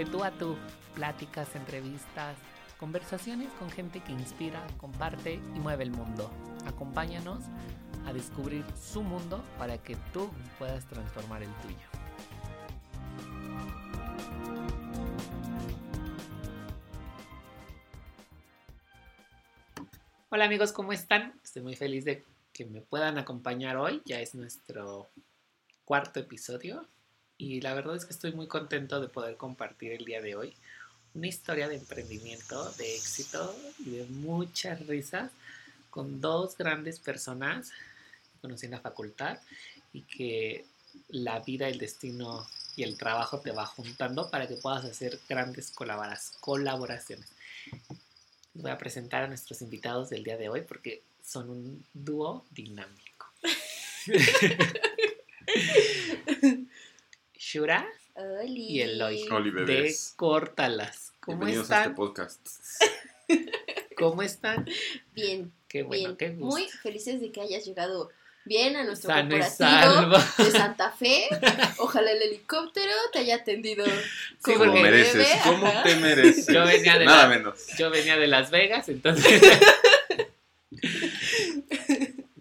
De tú a tú, pláticas, entrevistas, conversaciones con gente que inspira, comparte y mueve el mundo. Acompáñanos a descubrir su mundo para que tú puedas transformar el tuyo. Hola amigos, ¿cómo están? Estoy muy feliz de que me puedan acompañar hoy. Ya es nuestro cuarto episodio y la verdad es que estoy muy contento de poder compartir el día de hoy una historia de emprendimiento, de éxito y de muchas risas con dos grandes personas que conocí en la facultad y que la vida, el destino y el trabajo te va juntando para que puedas hacer grandes colaboraciones. Voy a presentar a nuestros invitados del día de hoy porque son un dúo dinámico. Shura y Eloy de Córtalas. ¿Cómo Bienvenidos a este podcast. ¿Cómo están? Bien. Qué bueno, bien. qué gusto. Muy felices de que hayas llegado bien a nuestro Sano corporativo de Santa Fe. Ojalá el helicóptero te haya atendido como porque- Como mereces, debe. ¿cómo Ajá. te mereces? Yo venía de Nada la- menos. Yo venía de Las Vegas, entonces.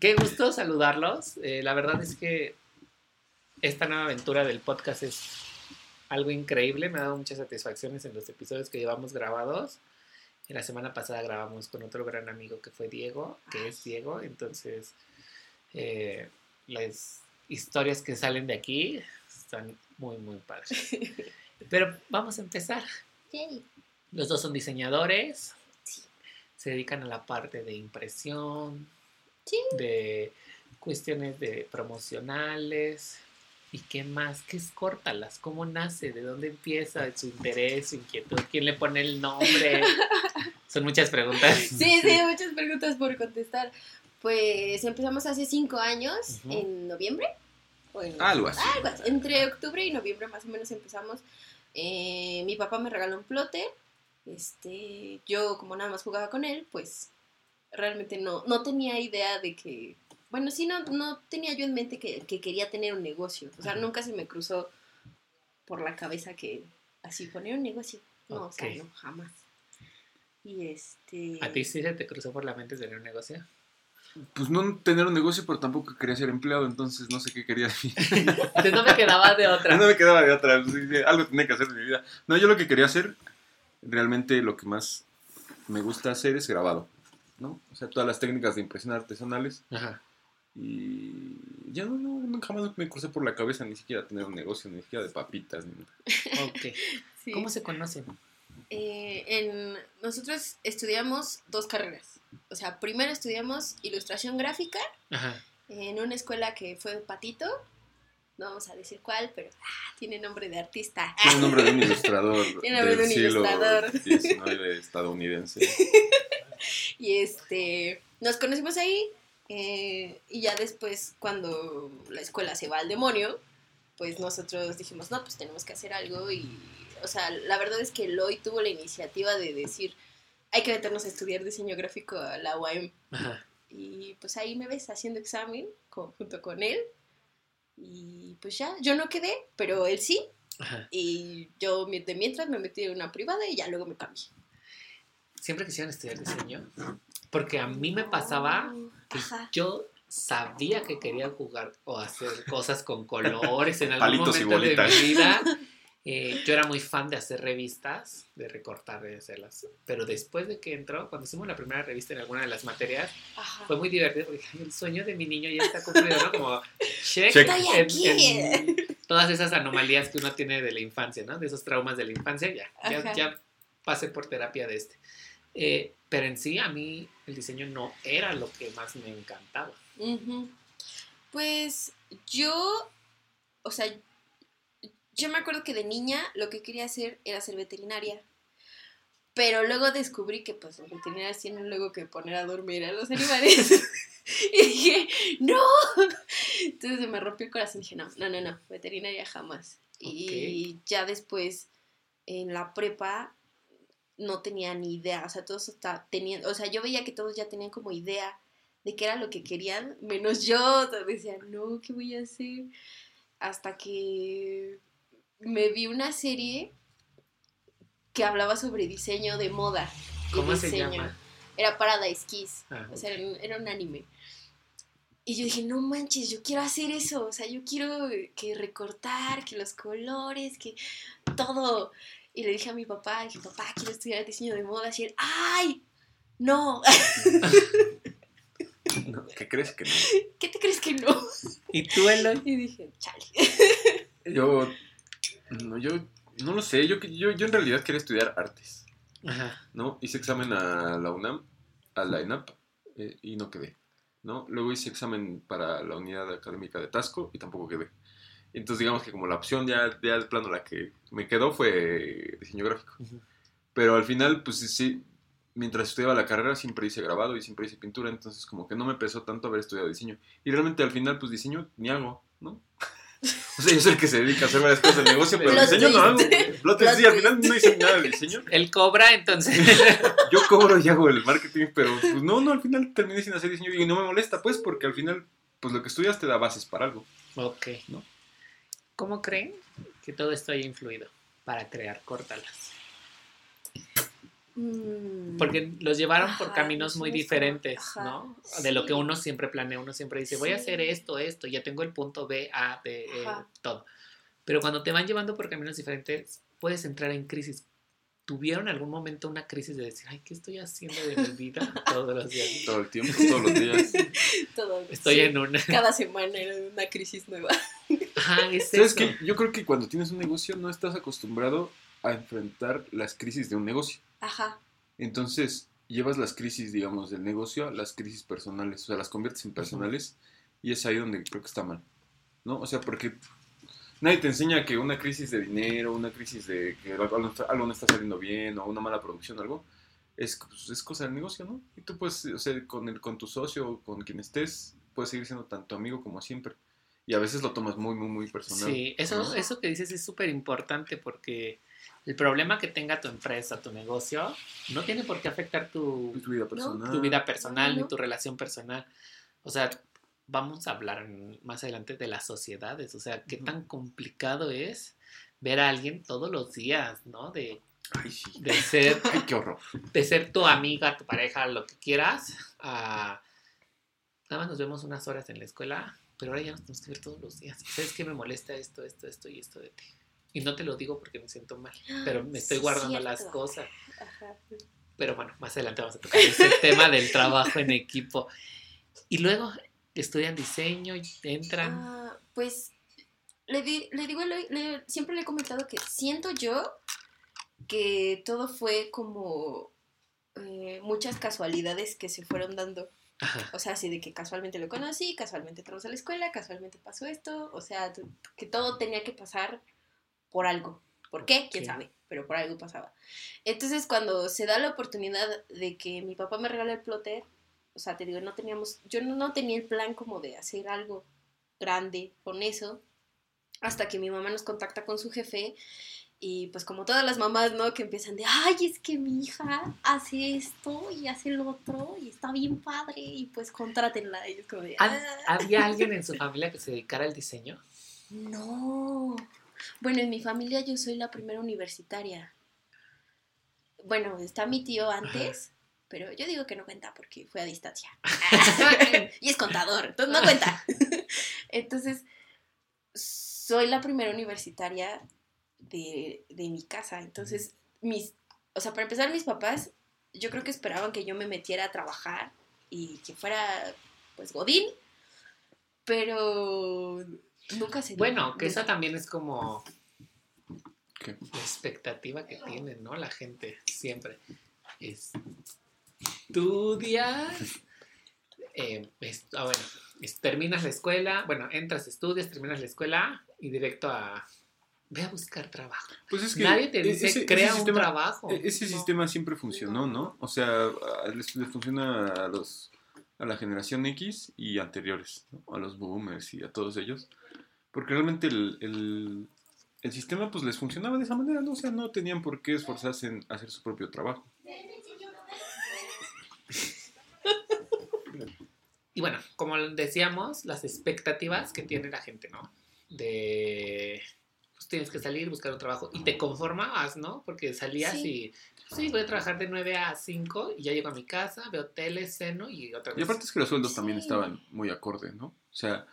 Qué gusto saludarlos. Eh, la verdad es que esta nueva aventura del podcast es algo increíble. Me ha dado muchas satisfacciones en los episodios que llevamos grabados. Y la semana pasada grabamos con otro gran amigo que fue Diego, que es Diego. Entonces, eh, las historias que salen de aquí están muy, muy padres. Pero vamos a empezar. Yay. Los dos son diseñadores. Se dedican a la parte de impresión, Sí. de cuestiones de promocionales. ¿Y qué más? ¿Qué es Córtalas? ¿Cómo nace? ¿De dónde empieza su interés, su inquietud? ¿Quién le pone el nombre? Son muchas preguntas. Sí, sí, muchas preguntas por contestar. Pues empezamos hace cinco años, en noviembre. o en- Algo así. Algo así. Entre octubre y noviembre más o menos empezamos. Eh, mi papá me regaló un plote. Este, yo como nada más jugaba con él, pues realmente no, no tenía idea de que, bueno, sí, no, no tenía yo en mente que, que quería tener un negocio. O sea, Ajá. nunca se me cruzó por la cabeza que así poner un negocio. No, o sea, no, jamás. Y este... ¿A ti sí se te cruzó por la mente tener un negocio? Pues no tener un negocio, pero tampoco quería ser empleado, entonces no sé qué quería de mí. Entonces no me quedaba de otra. No me quedaba de otra, algo tenía que hacer en mi vida. No, yo lo que quería hacer, realmente lo que más me gusta hacer es grabado, ¿no? O sea, todas las técnicas de impresión artesanales. Ajá. Y ya no, no, nunca jamás me crucé por la cabeza ni siquiera tener un negocio, ni siquiera de papitas. Ni nada. Ok. Sí. ¿Cómo se conocen? Eh, en, nosotros estudiamos dos carreras. O sea, primero estudiamos ilustración gráfica Ajá. en una escuela que fue Patito. No vamos a decir cuál, pero ah, tiene nombre de artista. Tiene nombre de un ilustrador Tiene nombre de un siglo ilustrador. Estadounidense. Y este, nos conocimos ahí. Eh, y ya después, cuando la escuela se va al demonio, pues nosotros dijimos, no, pues tenemos que hacer algo. Y, o sea, la verdad es que Eloy tuvo la iniciativa de decir, hay que meternos a estudiar diseño gráfico a la UAM. Ajá. Y pues ahí me ves haciendo examen con- junto con él. Y pues ya, yo no quedé, pero él sí. Ajá. Y yo de mientras me metí en una privada y ya luego me cambié. ¿Siempre quisieron estudiar diseño? Porque a mí me pasaba que Ajá. yo sabía que quería jugar o hacer cosas con colores en algún Palitos momento de mi vida. Eh, yo era muy fan de hacer revistas, de recortar, de hacerlas. Pero después de que entró, cuando hicimos la primera revista en alguna de las materias, Ajá. fue muy divertido porque el sueño de mi niño ya está cumplido, ¿no? Como check, Check. Estoy en- aquí. en todas esas anomalías que uno tiene de la infancia, ¿no? De esos traumas de la infancia, ya, ya, ya pasé por terapia de este. Eh, pero en sí, a mí el diseño no era lo que más me encantaba. Pues yo, o sea, yo me acuerdo que de niña lo que quería hacer era ser veterinaria. Pero luego descubrí que pues los veterinarios tienen luego que poner a dormir a los animales. y dije, no. Entonces se me rompió el corazón. Dije, no, no, no, no, veterinaria jamás. Y ya después, en la prepa, no tenía ni idea. O sea, todos está, tenían, o sea, yo veía que todos ya tenían como idea de qué era lo que querían, menos yo. Decía, no, ¿qué voy a hacer? Hasta que me vi una serie que hablaba sobre diseño de moda. y ¿Cómo se diseño. llama? Era Paradise Kiss. Ah, O sea, era un anime. Y yo dije, no manches, yo quiero hacer eso. O sea, yo quiero que recortar, que los colores, que todo. Y le dije a mi papá, dije, papá, quiero estudiar diseño de moda. Y él, ¡ay! No, No, ¿Qué crees que no? ¿qué te crees que no? ¿Y tú, Eloy? Y dije, chale. Yo, no, yo no lo sé, yo, yo, yo en realidad quería estudiar artes, Ajá. ¿no? Hice examen a la UNAM, a la ENAP, eh, y no quedé, ¿no? Luego hice examen para la unidad académica de Tasco y tampoco quedé. Entonces digamos que como la opción ya, ya de plano la que me quedó fue diseño gráfico. Ujú. Pero al final, pues sí, mientras estudiaba la carrera siempre hice grabado y siempre hice pintura, entonces como que no me pesó tanto haber estudiado diseño. Y realmente al final, pues diseño ni hago, ¿no? O sea, yo soy el que se dedica a hacer varias cosas del negocio, pero Plot diseño no hago. Plot twist, sí, al final no hice nada de diseño. Él cobra, entonces. Yo cobro y hago el marketing, pero pues no, no, al final terminé sin hacer diseño y no me molesta, pues, porque al final, pues lo que estudias te da bases para algo. ok. ¿No? ¿Cómo creen que todo esto haya influido para crear Córtalas? Mm. Porque los llevaron por caminos muy diferentes, ¿no? De lo que uno siempre planea, uno siempre dice, voy a hacer esto, esto, ya tengo el punto B, A, B, E, todo. Pero cuando te van llevando por caminos diferentes, puedes entrar en crisis. ¿Tuvieron algún momento una crisis de decir, ay, ¿qué estoy haciendo de mi vida todos los días? Todo el tiempo, todos los días. Todo, Estoy sí. en una... Cada semana era una crisis nueva. Ajá, es ¿Sabes eso. Yo creo que cuando tienes un negocio no estás acostumbrado a enfrentar las crisis de un negocio. Ajá. Entonces, llevas las crisis, digamos, del negocio a las crisis personales, o sea, las conviertes en personales y es ahí donde creo que está mal, ¿no? O sea, porque nadie te enseña que una crisis de dinero, una crisis de que algo no está, algo no está saliendo bien o una mala producción, algo, es, pues, es cosa del negocio, ¿no? Y tú puedes, o sea, con, el, con tu socio o con quien estés, puedes seguir siendo tanto amigo como siempre. Y a veces lo tomas muy, muy, muy personal. Sí, eso, ¿no? eso que dices es súper importante porque el problema que tenga tu empresa, tu negocio, no tiene por qué afectar tu, Tu vida personal. tu vida personal ni no. tu relación personal. O sea, vamos a hablar más adelante de las sociedades. O sea, qué tan complicado es ver a alguien todos los días, ¿no? De, Ay, sí. de ser, Ay, qué horror. de ser tu amiga, tu pareja, lo que quieras, a nada más nos vemos unas horas en la escuela, pero ahora ya nos tenemos que ver todos los días. ¿Sabes qué me molesta esto, esto, esto y esto de ti? Y no te lo digo porque me siento mal, pero me estoy guardando las cosas. Ajá. Pero bueno, más adelante vamos a tocar ese tema del trabajo en equipo. Y luego estudian diseño y entran. Ah, pues le, di- le digo, Eloy- le- siempre le he comentado que siento yo que todo fue como eh, muchas casualidades que se fueron dando. Ajá. O sea, así de que casualmente lo conocí, casualmente entramos a la escuela, casualmente pasó esto. O sea, que todo tenía que pasar por algo. ¿Por qué? ¿Quién sabe? Pero por algo pasaba. Entonces, cuando se da la oportunidad de que mi papá me regale el plotter, o sea, te digo, no teníamos, yo no, no tenía el plan como de hacer algo grande con eso, hasta que mi mamá nos contacta con su jefe y pues como todas las mamás, ¿no? Que empiezan de, ay, es que mi hija hace esto y hace lo otro y está bien padre y pues contrátenla. Y como de, ¿Hab- "Ah". ¿Había alguien en su familia que se dedicara al diseño? No. Bueno, en mi familia yo soy la primera universitaria. Bueno, está mi tío antes, pero yo digo que no cuenta porque fue a distancia. y es contador, entonces no cuenta. entonces, soy la primera universitaria de, de mi casa. Entonces, mis, o sea, para empezar, mis papás, yo creo que esperaban que yo me metiera a trabajar y que fuera, pues, Godín, pero nunca se dio. Bueno, que Nunca. esa también es como ¿Qué? la expectativa que tiene, ¿no? La gente siempre. Estudias. eh, es- ah, bueno, es- terminas la escuela, bueno, entras, estudias, terminas la escuela y directo a. Ve a buscar trabajo. Pues es que Nadie te e- dice, ese- ese crea un sistema- trabajo. E- Ese No. sistema siempre funcionó, ¿no? O sea, les, les funciona a los a la generación X y anteriores, ¿no? a los boomers y a todos ellos, porque realmente el, el- el sistema pues les funcionaba de esa manera, ¿no? O sea, no tenían por qué esforzarse en hacer su propio trabajo. Y bueno, como decíamos, las expectativas que tiene la gente, ¿no? De. Pues, tienes que salir, buscar un trabajo y te conformabas, ¿no? Porque salías Sí. y, sí, voy a trabajar de 9 a 5 y ya llego a mi casa, veo tele, ceno y otra Y vez. aparte es que los sueldos también estaban muy acorde, ¿no? O sea,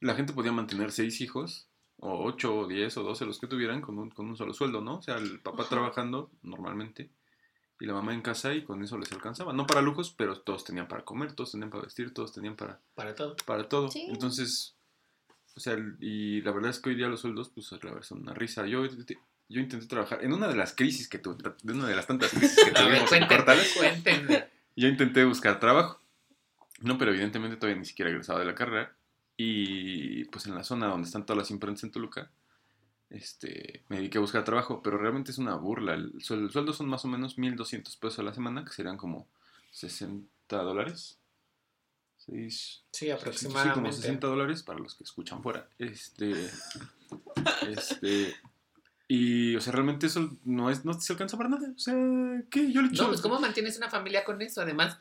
la gente podía mantener seis hijos, o ocho, o diez, o doce, los que tuvieran, con un, con un solo sueldo, ¿no? O sea, el papá Ajá. trabajando normalmente y la mamá en casa y con eso les alcanzaba. No para lujos, pero todos tenían para comer, todos tenían para vestir, todos tenían para, Para todo. para todo. Sí. Entonces, o sea, y la verdad es que hoy día los sueldos, pues, la verdad son una risa. Yo, yo intenté trabajar en una de las crisis que tuve, de una de las tantas crisis que tuvimos en cuéntenme, Cortales, cuéntenme. yo intenté buscar trabajo. No, pero evidentemente todavía ni siquiera egresaba de la carrera. Y pues en la zona donde están todas las imprentas en Toluca, este, me dediqué a buscar trabajo. Pero realmente es una burla. El sueldo son más o menos 1.200 pesos a la semana, que serían como 60 dólares. Seis, Sí, Sí, como aproximadamente. 60 dólares para los que escuchan fuera. Este. Este. Y, o sea, realmente eso no es, no se alcanza para nada. O sea, ¿qué? Yo le. No, pues ¿cómo mantienes una familia con eso? Además,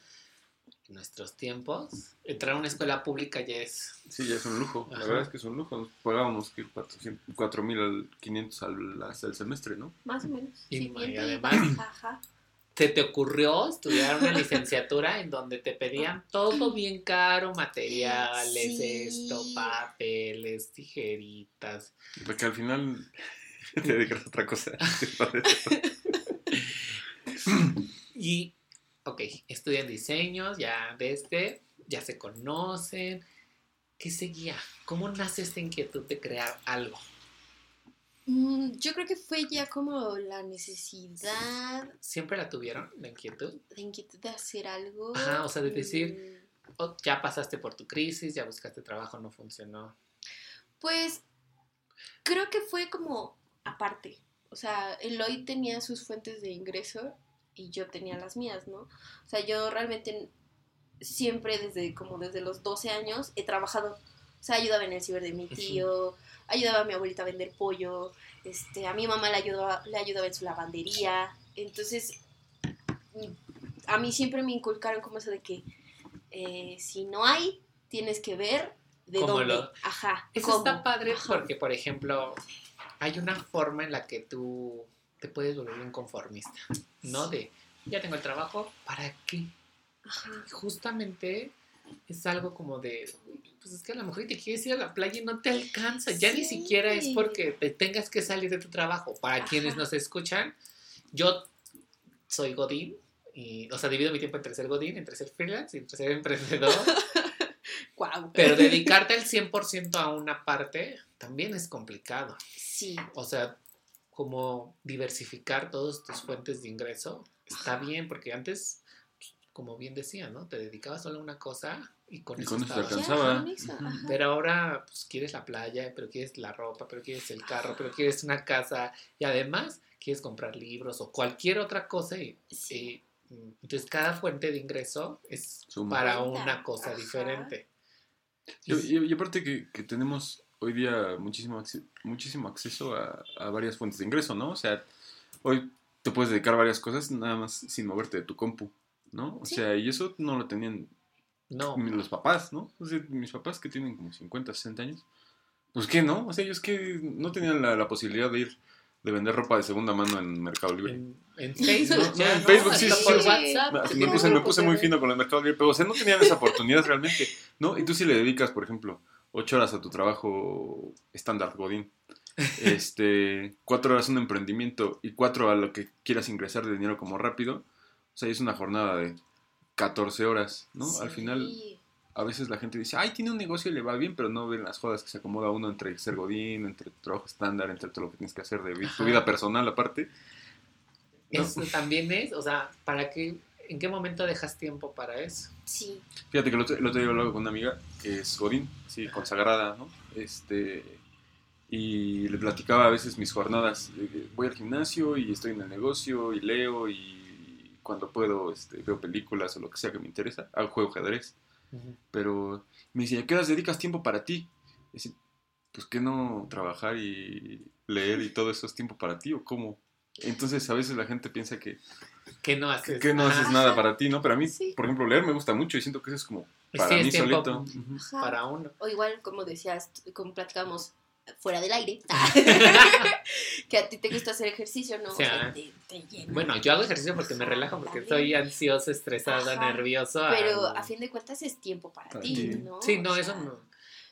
en nuestros tiempos, entrar a una escuela pública ya es... Sí, ya es un lujo. La verdad es que es un lujo. Nos pagábamos que 4.500 al, hasta el semestre, ¿no? Más o menos. Y- Sí, y además- ajá. ¿Se te ocurrió estudiar una licenciatura en donde te pedían todo bien caro, materiales, Sí. esto, papeles, tijeritas? Porque al final te dedicas a otra cosa. Y, ok, estudian diseños, ya desde, ya se conocen. ¿Qué seguía? ¿Cómo nace esta inquietud de crear algo? Mm, yo creo que fue ya como la necesidad ¿Siempre la tuvieron, la inquietud? de inquietud de hacer algo. Ajá, o sea, de decir- Mm, ¿O ya pasaste por tu crisis, ya buscaste trabajo, no funcionó? Pues creo que fue como aparte. O sea, Eloy tenía sus fuentes de ingreso y yo tenía las mías, ¿no? O sea, yo realmente siempre desde como desde los 12 años he trabajado. O sea, ayudaba en el ciber de mi tío, ayudaba a mi abuelita a vender pollo, este, a mi mamá le ayudaba, le ayudaba en su lavandería. Entonces, a mí siempre me inculcaron como eso de que eh, si no hay, tienes que ver de ¿Cómo dónde. lo- Ajá. Eso cómo. está padre Ajá. porque, por ejemplo, hay una forma en la que tú te puedes volver un conformista, ¿no? De, ya tengo el trabajo, ¿para qué? Ajá. Y justamente es algo como de, pues es que a lo mejor te quieres ir a la playa y no te alcanza. Ya ni Sí. siquiera es porque te tengas que salir de tu trabajo. Para quienes Ajá. nos escuchan, yo soy Godín. Y, o sea, divido mi tiempo entre ser Godín, entre ser freelance y entre ser emprendedor. Guau. Pero dedicarte al 100% a una parte también es complicado. Sí. O sea, como diversificar todas tus fuentes de ingreso está bien, porque antes, como bien decía, ¿no? Te dedicabas solo a una cosa y con Y eso con eso te alcanzaba. Ya. Pero ahora, pues quieres la playa, pero quieres la ropa, pero quieres el carro, pero quieres una casa y además quieres comprar libros o cualquier otra cosa y, Sí. y, mm, entonces cada fuente de ingreso es Suma. para una cosa ajá. diferente. Y, y- y aparte que, que tenemos hoy día muchísimo, muchísimo acceso a, a varias fuentes de ingreso, ¿no? O sea, hoy te puedes dedicar a varias cosas nada más sin moverte de tu compu, ¿no? O Sí. sea, y eso no lo tenían No, los papás, ¿no? O sea, mis papás que tienen como 50, 60 años, pues que no, o sea, ellos que no tenían la, la posibilidad de ir, de vender ropa de segunda mano en Mercado Libre. en, en Facebook, No, ya, en. Facebook Hasta sí, por sí. WhatsApp. Me, puse, me puse muy fino con el Mercado Libre, pero o sea, no tenían esa oportunidad realmente, ¿no? Y tú si le dedicas, por ejemplo, 8 horas a tu trabajo estándar, Godín, este, 4 horas a un emprendimiento y 4 a lo que quieras ingresar de dinero como rápido, sea, es una jornada de 14 horas, ¿no? Al final, a veces la gente dice, ay, tiene un negocio y le va bien, pero no ven las jodas que se acomoda uno entre ser Godín, entre tu trabajo estándar, entre todo lo que tienes que hacer de vi- tu Ajá. vida personal aparte. ¿no? Eso también es, o sea, ¿para qué, en qué momento dejas tiempo para eso? Sí. Fíjate que el otro, el otro día hablaba con una amiga que es Godín, sí, consagrada, ¿no? Este, y le platicaba a veces mis jornadas. de que Voy al gimnasio y estoy en el negocio y leo y cuando puedo este, veo películas o lo que sea que me interesa. Hago juego ajedrez. Pero me decía, ¿a qué horas dedicas tiempo para ti? Y decía, pues que no trabajar y leer y todo eso es tiempo para ti o cómo. Entonces a veces la gente piensa que, Que no haces que no haces Ajá. nada para ti, ¿no? Pero a mí, Sí. por ejemplo, leer me gusta mucho y siento que eso es como Sí, para es mí solito. Para uno. O igual, como decías, como platicamos fuera del aire, que a ti te gusta hacer ejercicio, ¿no? O sea, sea, te, te llena. Bueno, yo hago ejercicio porque me relajo, porque estoy ansioso, estresado, Ajá, nervioso. Pero ah, a fin de cuentas es tiempo para Para ti, ti. ¿no? Sí, no, O eso sea, no.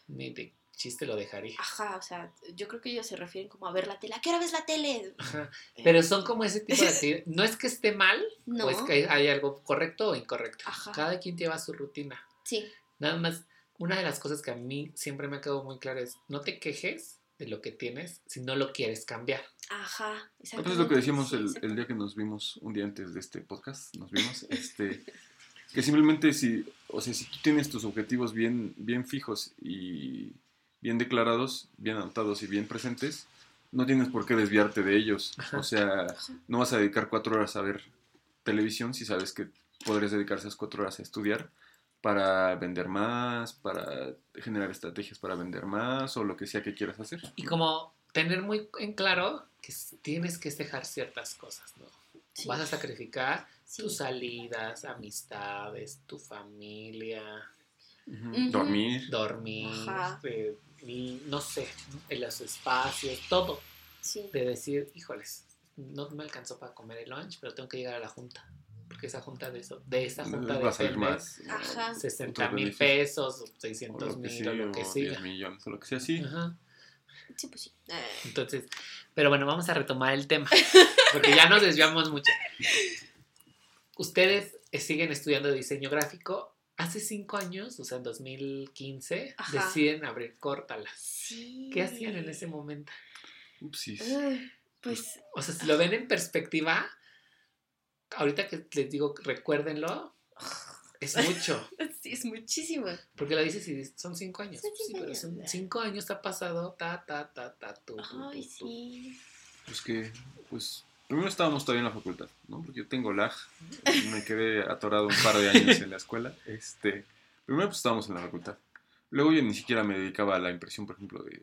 Ni de chiste lo dejaría. Ajá, o sea, yo creo que ellos se refieren como a ver la tele. ¿A qué hora ves la tele? Ajá. Pero son como ese tipo de actividades. No es que esté mal, No. o es que hay, hay algo correcto o incorrecto. Ajá. Cada quien lleva su rutina. Sí. Nada más, una de las cosas que a mí siempre me ha quedado muy claro es, no te quejes de lo que tienes si no lo quieres cambiar. Ajá. Pues es lo que decíamos el, día que nos vimos, un día antes de este podcast, nos vimos, este, que simplemente si, o sea, si tú tienes tus objetivos bien, bien fijos y bien declarados, bien anotados y bien presentes, no tienes por qué desviarte de ellos. Ajá. O sea, no vas a dedicar cuatro horas a ver televisión si sabes que podrías dedicar esas cuatro horas a estudiar para vender más, para generar estrategias para vender más o lo que sea que quieras hacer. Y como tener muy en claro que tienes que dejar ciertas cosas, ¿no? Sí. Vas a sacrificar Sí. tus salidas, amistades, tu familia. Dormir. dormir, eh, no sé, en los espacios, todo. Sí. De decir, híjoles, no me alcanzó para comer el lunch, pero tengo que llegar a la junta. Porque esa junta de eso, de esa junta va a salir más. Ajá. 60 otros mil pesos, o o 600 lo que mil, sí, o lo que o siga. 10 millones, o lo que sea así. Ajá. Sí, pues sí. Eh, Entonces, pero bueno, vamos a retomar el tema, porque ya nos desviamos mucho. Ustedes eh, siguen estudiando diseño gráfico. Hace cinco años, o sea, en 2015, Ajá. deciden abrir Córtalas. sí. ¿Qué hacían en ese momento? Upsis. Pues O sea, si lo ven en perspectiva, ahorita que les digo, recuérdenlo, es mucho. sí, es muchísimo. Porque lo dices y son cinco años. Son Sí, cinco pero años. son cinco años ha pasado, ta, ta, ta, ta, tu, Ay, tu, tu. sí. Pues que, pues, primero estábamos todavía en la facultad, ¿no? Porque yo tengo lag, me quedé atorado un par de años en la escuela. Este, primero pues estábamos en la facultad. Luego yo ni siquiera me dedicaba a la impresión, por ejemplo, de,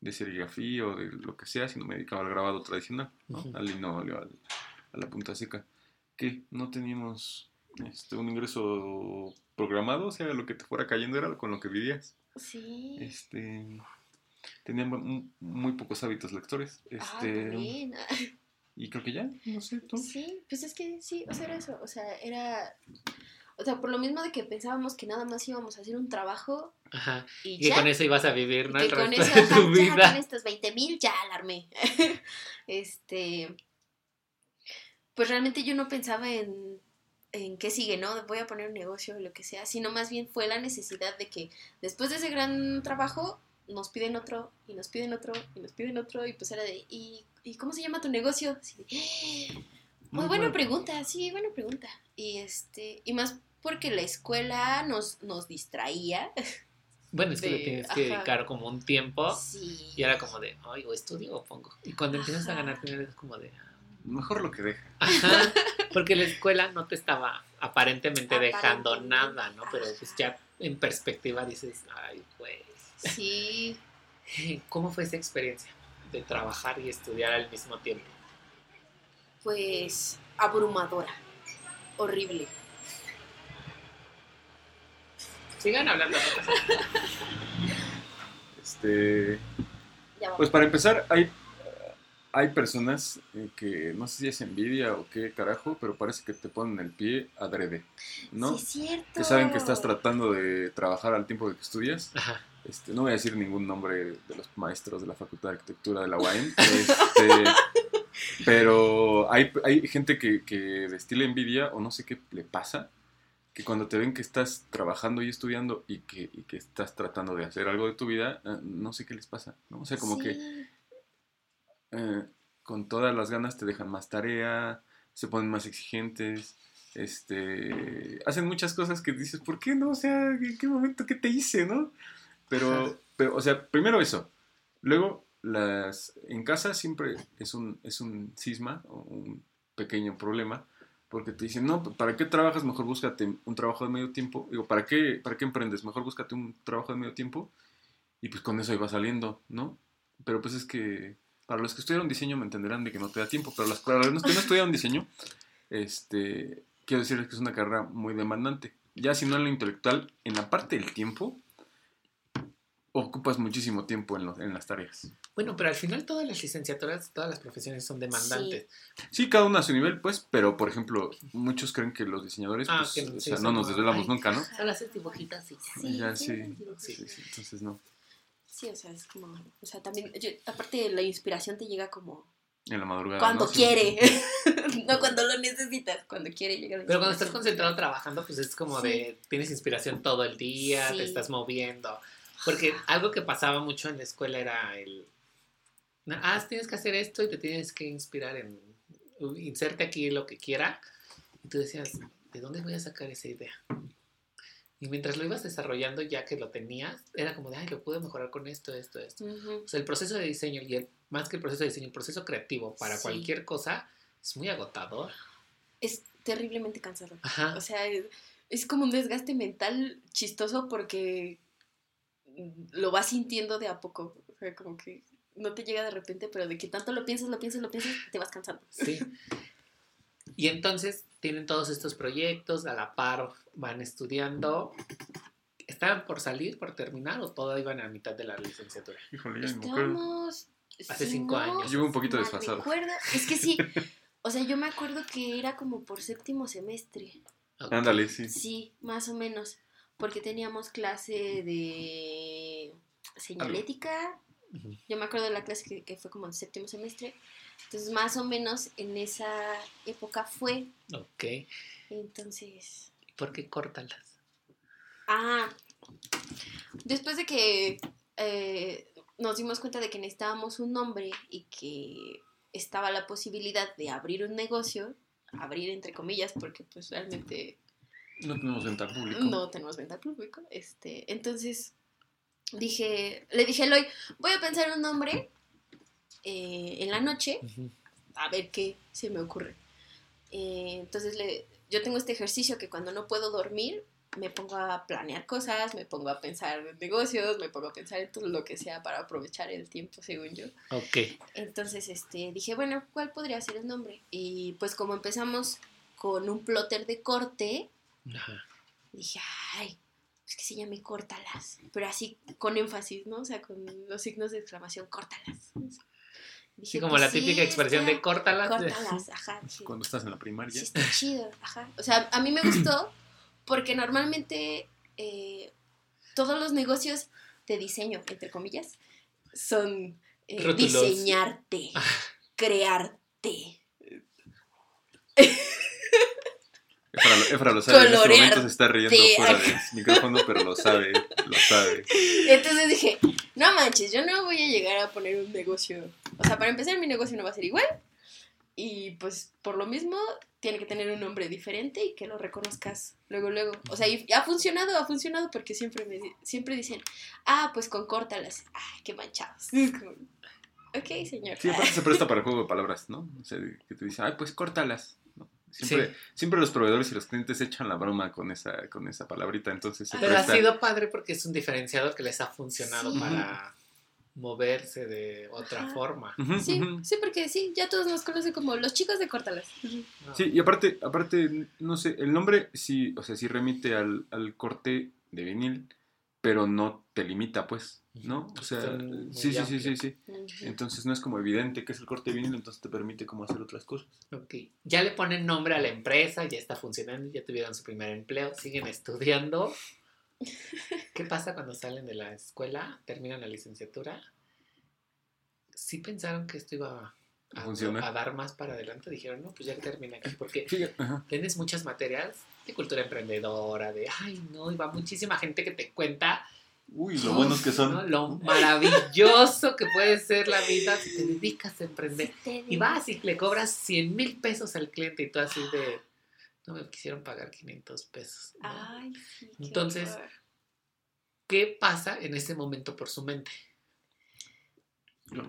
de serigrafía o de lo que sea, sino me dedicaba al grabado tradicional, ¿no? Ujú. Al linóleo, al- a la punta seca. Que no teníamos este, un ingreso programado, o sea, lo que te fuera cayendo era con lo que vivías. Sí. Este, teníamos mu- muy pocos hábitos lectores. Ah, Este, también. y creo que ya, no sé, tú. Sí, pues es que sí, o sea, era eso, o sea, era, o sea, por lo mismo de que pensábamos que nada más íbamos a hacer un trabajo Ajá. y Y que con eso ibas a vivir, y ¿no? que El con resto eso, de ajá, tu ya con vida. estos 20 mil ya alarmé. este, pues realmente yo no pensaba en, en qué sigue, ¿no? Voy a poner un negocio o lo que sea, sino más bien fue la necesidad de que después de ese gran trabajo nos piden otro y nos piden otro y nos piden otro y pues era de, ¿y, ¿y cómo se llama tu negocio? Así de, Muy buena pregunta, sí, buena pregunta. Y este, y más porque la escuela nos, nos distraía. Bueno, es que le de- tienes que ajá. dedicar como un tiempo. Sí. Y era como de, ay, o estudio o pongo. Y cuando empiezas a ganar dinero es como de, ah, Mejor lo que deja. Ajá, porque la escuela no te estaba aparentemente dejando nada, ¿no? Pero pues ya en perspectiva dices, ay, pues, Sí, ¿cómo fue esa experiencia de trabajar y estudiar al mismo tiempo? pues abrumadora. Horrible. Sigan hablando. Este, Ya pues para empezar, hay, hay personas eh, que no sé si es envidia o qué carajo, pero parece que te ponen el pie adrede, ¿no? Sí, es cierto. que saben que estás tratando de trabajar al tiempo de que estudias. Ajá. Este, no voy a decir ningún nombre de los maestros de la Facultad de Arquitectura de la UAM, este, pero hay, hay gente que, que destila envidia o no sé qué le pasa, que cuando te ven que estás trabajando y estudiando y que, y que estás tratando de hacer algo de tu vida, eh, no sé qué les pasa, ¿no? O sea, como que Sí, eh, con todas las ganas te dejan más tarea, se ponen más exigentes, este, hacen muchas cosas que dices, ¿por qué no? O sea, ¿en qué momento qué te hice, no? Pero, pero o sea, primero eso. Luego, las, en casa siempre es un, es un cisma un pequeño problema, porque te dicen, no, ¿para qué trabajas? Mejor búscate un trabajo de medio tiempo. Digo, ¿para qué, ¿para qué emprendes? Mejor búscate un trabajo de medio tiempo. Y pues con eso iba saliendo, ¿no? Pero pues es que para los que estudiaron diseño me entenderán de que no te da tiempo, pero las, para los que no estudiaron diseño, este, quiero decirles que es una carrera muy demandante. Ya si no en lo intelectual, en la parte del tiempo, ocupas muchísimo tiempo en, lo- en las tareas. Bueno, pero al final todas las licenciaturas, todas las profesiones son demandantes. Sí, cada uno a su nivel, pues, pero por ejemplo, muchos creen que los diseñadores, Ah, pues, que no- o sí, sea, son no nos desvelamos ay. nunca, ¿no? Solo haces dibujitos y ya. Sí, ya, sí, sí, sí, sí, sí, entonces no. Sí, o sea, es como, o sea, también, yo- aparte la inspiración te llega como En la madrugada. cuando ¿no? Sí. quiere, no cuando lo necesitas, cuando quiere llega la Pero cuando estás concentrado trabajando, pues es como Sí. de, tienes inspiración todo el día, Sí. te estás moviendo. Porque algo que pasaba mucho en la escuela era el, ah, tienes que hacer esto y te tienes que inspirar en, inserte aquí lo que quiera. Y tú decías, ¿de dónde voy a sacar esa idea? Y mientras lo ibas desarrollando, ya que lo tenías, era como de, ay, lo puedo mejorar con esto, esto, esto. O sea, el proceso de diseño y el, más que el proceso de diseño, el proceso creativo para Sí. cualquier cosa es muy agotador. Es terriblemente cansado. Ajá. O sea, es, es como un desgaste mental chistoso porque lo vas sintiendo de a poco. O sea, como que no te llega de repente, pero de que tanto lo piensas, lo piensas, lo piensas, te vas cansando. Sí. Y entonces tienen todos estos proyectos, a la par van estudiando. ¿Estaban por salir, por terminar o todavía iban a mitad de la licenciatura? Híjole, ya. Estamos. Hace si cinco años. Llevo un poquito desfasado. recuerdo- Es que sí. O sea, yo me acuerdo que era como por séptimo semestre. Ándale, sí. Sí, más o menos. Porque teníamos clase de señalética. Yo me acuerdo de la clase que, que fue como en séptimo semestre. Entonces, más o menos en esa época fue. Ok. Entonces. ¿Por qué córtalas? Ah. Después de que eh, nos dimos cuenta de que necesitábamos un nombre y que estaba la posibilidad de abrir un negocio, abrir entre comillas, porque pues realmente No tenemos venta pública. no tenemos venta público. Este, entonces dije, le dije a Eloy, voy a pensar un nombre eh, en la noche, a ver qué se me ocurre. Eh, entonces le, yo tengo este ejercicio que cuando no puedo dormir, me pongo a planear cosas, me pongo a pensar en negocios, me pongo a pensar en todo lo que sea para aprovechar el tiempo, según yo. Ok. Entonces, este, dije, bueno, ¿cuál podría ser el nombre? Y pues como empezamos con un plotter de corte, Ajá. dije, ay, es que se llame córtalas, pero así con énfasis, ¿no? O sea, con los signos de exclamación, córtalas. Dije, Sí, como pues la típica sí, expresión de córtalas. Córtalas, ajá. Cuando estás en la primaria. Sí, está chido, ajá. O sea, a mí me gustó porque normalmente eh, todos los negocios de diseño, entre comillas, son eh, diseñarte, crearte. Efra, lo- Efra lo sabe, en este Colorear. momento se está riendo Sí, fuera del micrófono, pero lo sabe, lo sabe. Entonces dije, no manches, yo no voy a llegar a poner un negocio. O sea, para empezar, mi negocio no va a ser igual. Y pues por lo mismo, tiene que tener un nombre diferente y que lo reconozcas luego, luego. O sea, y ha funcionado, ha funcionado porque siempre me siempre dicen, ah, pues con córtalas. Ay, qué manchados. Ok, señor. Sí, aparte se presta para el juego de palabras, ¿no? O sea, que te dicen, ay, pues córtalas. Siempre, Sí. siempre los proveedores y los clientes echan la broma con esa, con esa palabrita, entonces se Pero ha sido padre porque es un diferenciador que les ha funcionado Sí. para moverse de otra Ajá. forma. Sí, sí, porque sí, ya todos nos conocen como los chicos de córtalas. Sí, y aparte, aparte, no sé, el nombre sí, o sea, sí remite al, al corte de vinil, pero no te limita, pues, ¿no? O sea, Son muy sí, sí, sí, sí, sí. Entonces no es como evidente que es el corte de vinil, entonces te permite como hacer otras cosas. Ok. Ya le ponen nombre a la empresa, ya está funcionando, ya tuvieron su primer empleo, siguen estudiando. ¿Qué pasa cuando salen de la escuela, terminan la licenciatura? Sí pensaron que esto iba A a, funcionar. a dar más para adelante. Dijeron, no, pues ya termina aquí, porque tienes muchas materias de cultura emprendedora, de, ay, no, y va muchísima gente que te cuenta Uy, lo buenos que ¿no? son. lo maravilloso que puede ser la vida si te dedicas a emprender. Sí, Y vas y le cobras 100 mil pesos al cliente y tú así de, no me quisieron pagar 500 pesos. ¿no? Ay, sí, qué Entonces, horror. ¿Qué pasa en ese momento por su mente?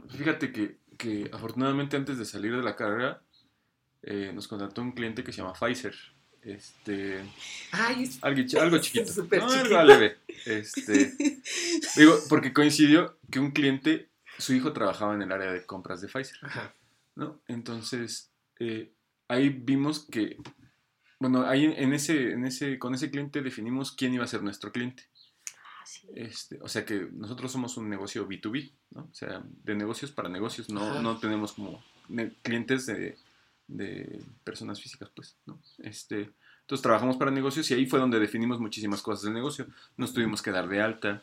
Fíjate que, que afortunadamente antes de salir de la carrera eh, nos contrató un cliente que se llama Pfizer. Este, Ay, algo, algo chiquito. Súper No, chiquito. algo leve. Este, digo, porque coincidió que un cliente, su hijo trabajaba en el área de compras de Pfizer. Ajá. ¿no? Entonces, eh, ahí vimos que, bueno, ahí en ese, en ese, con ese cliente definimos quién iba a ser nuestro cliente. Ah, sí. Este, o sea que nosotros somos un negocio B2B, ¿no? O sea, de negocios para negocios, no, Ajá. no tenemos como clientes de, de personas físicas, pues, ¿no? Este, entonces trabajamos para negocios y ahí fue donde definimos muchísimas cosas del negocio. Nos tuvimos que dar de alta.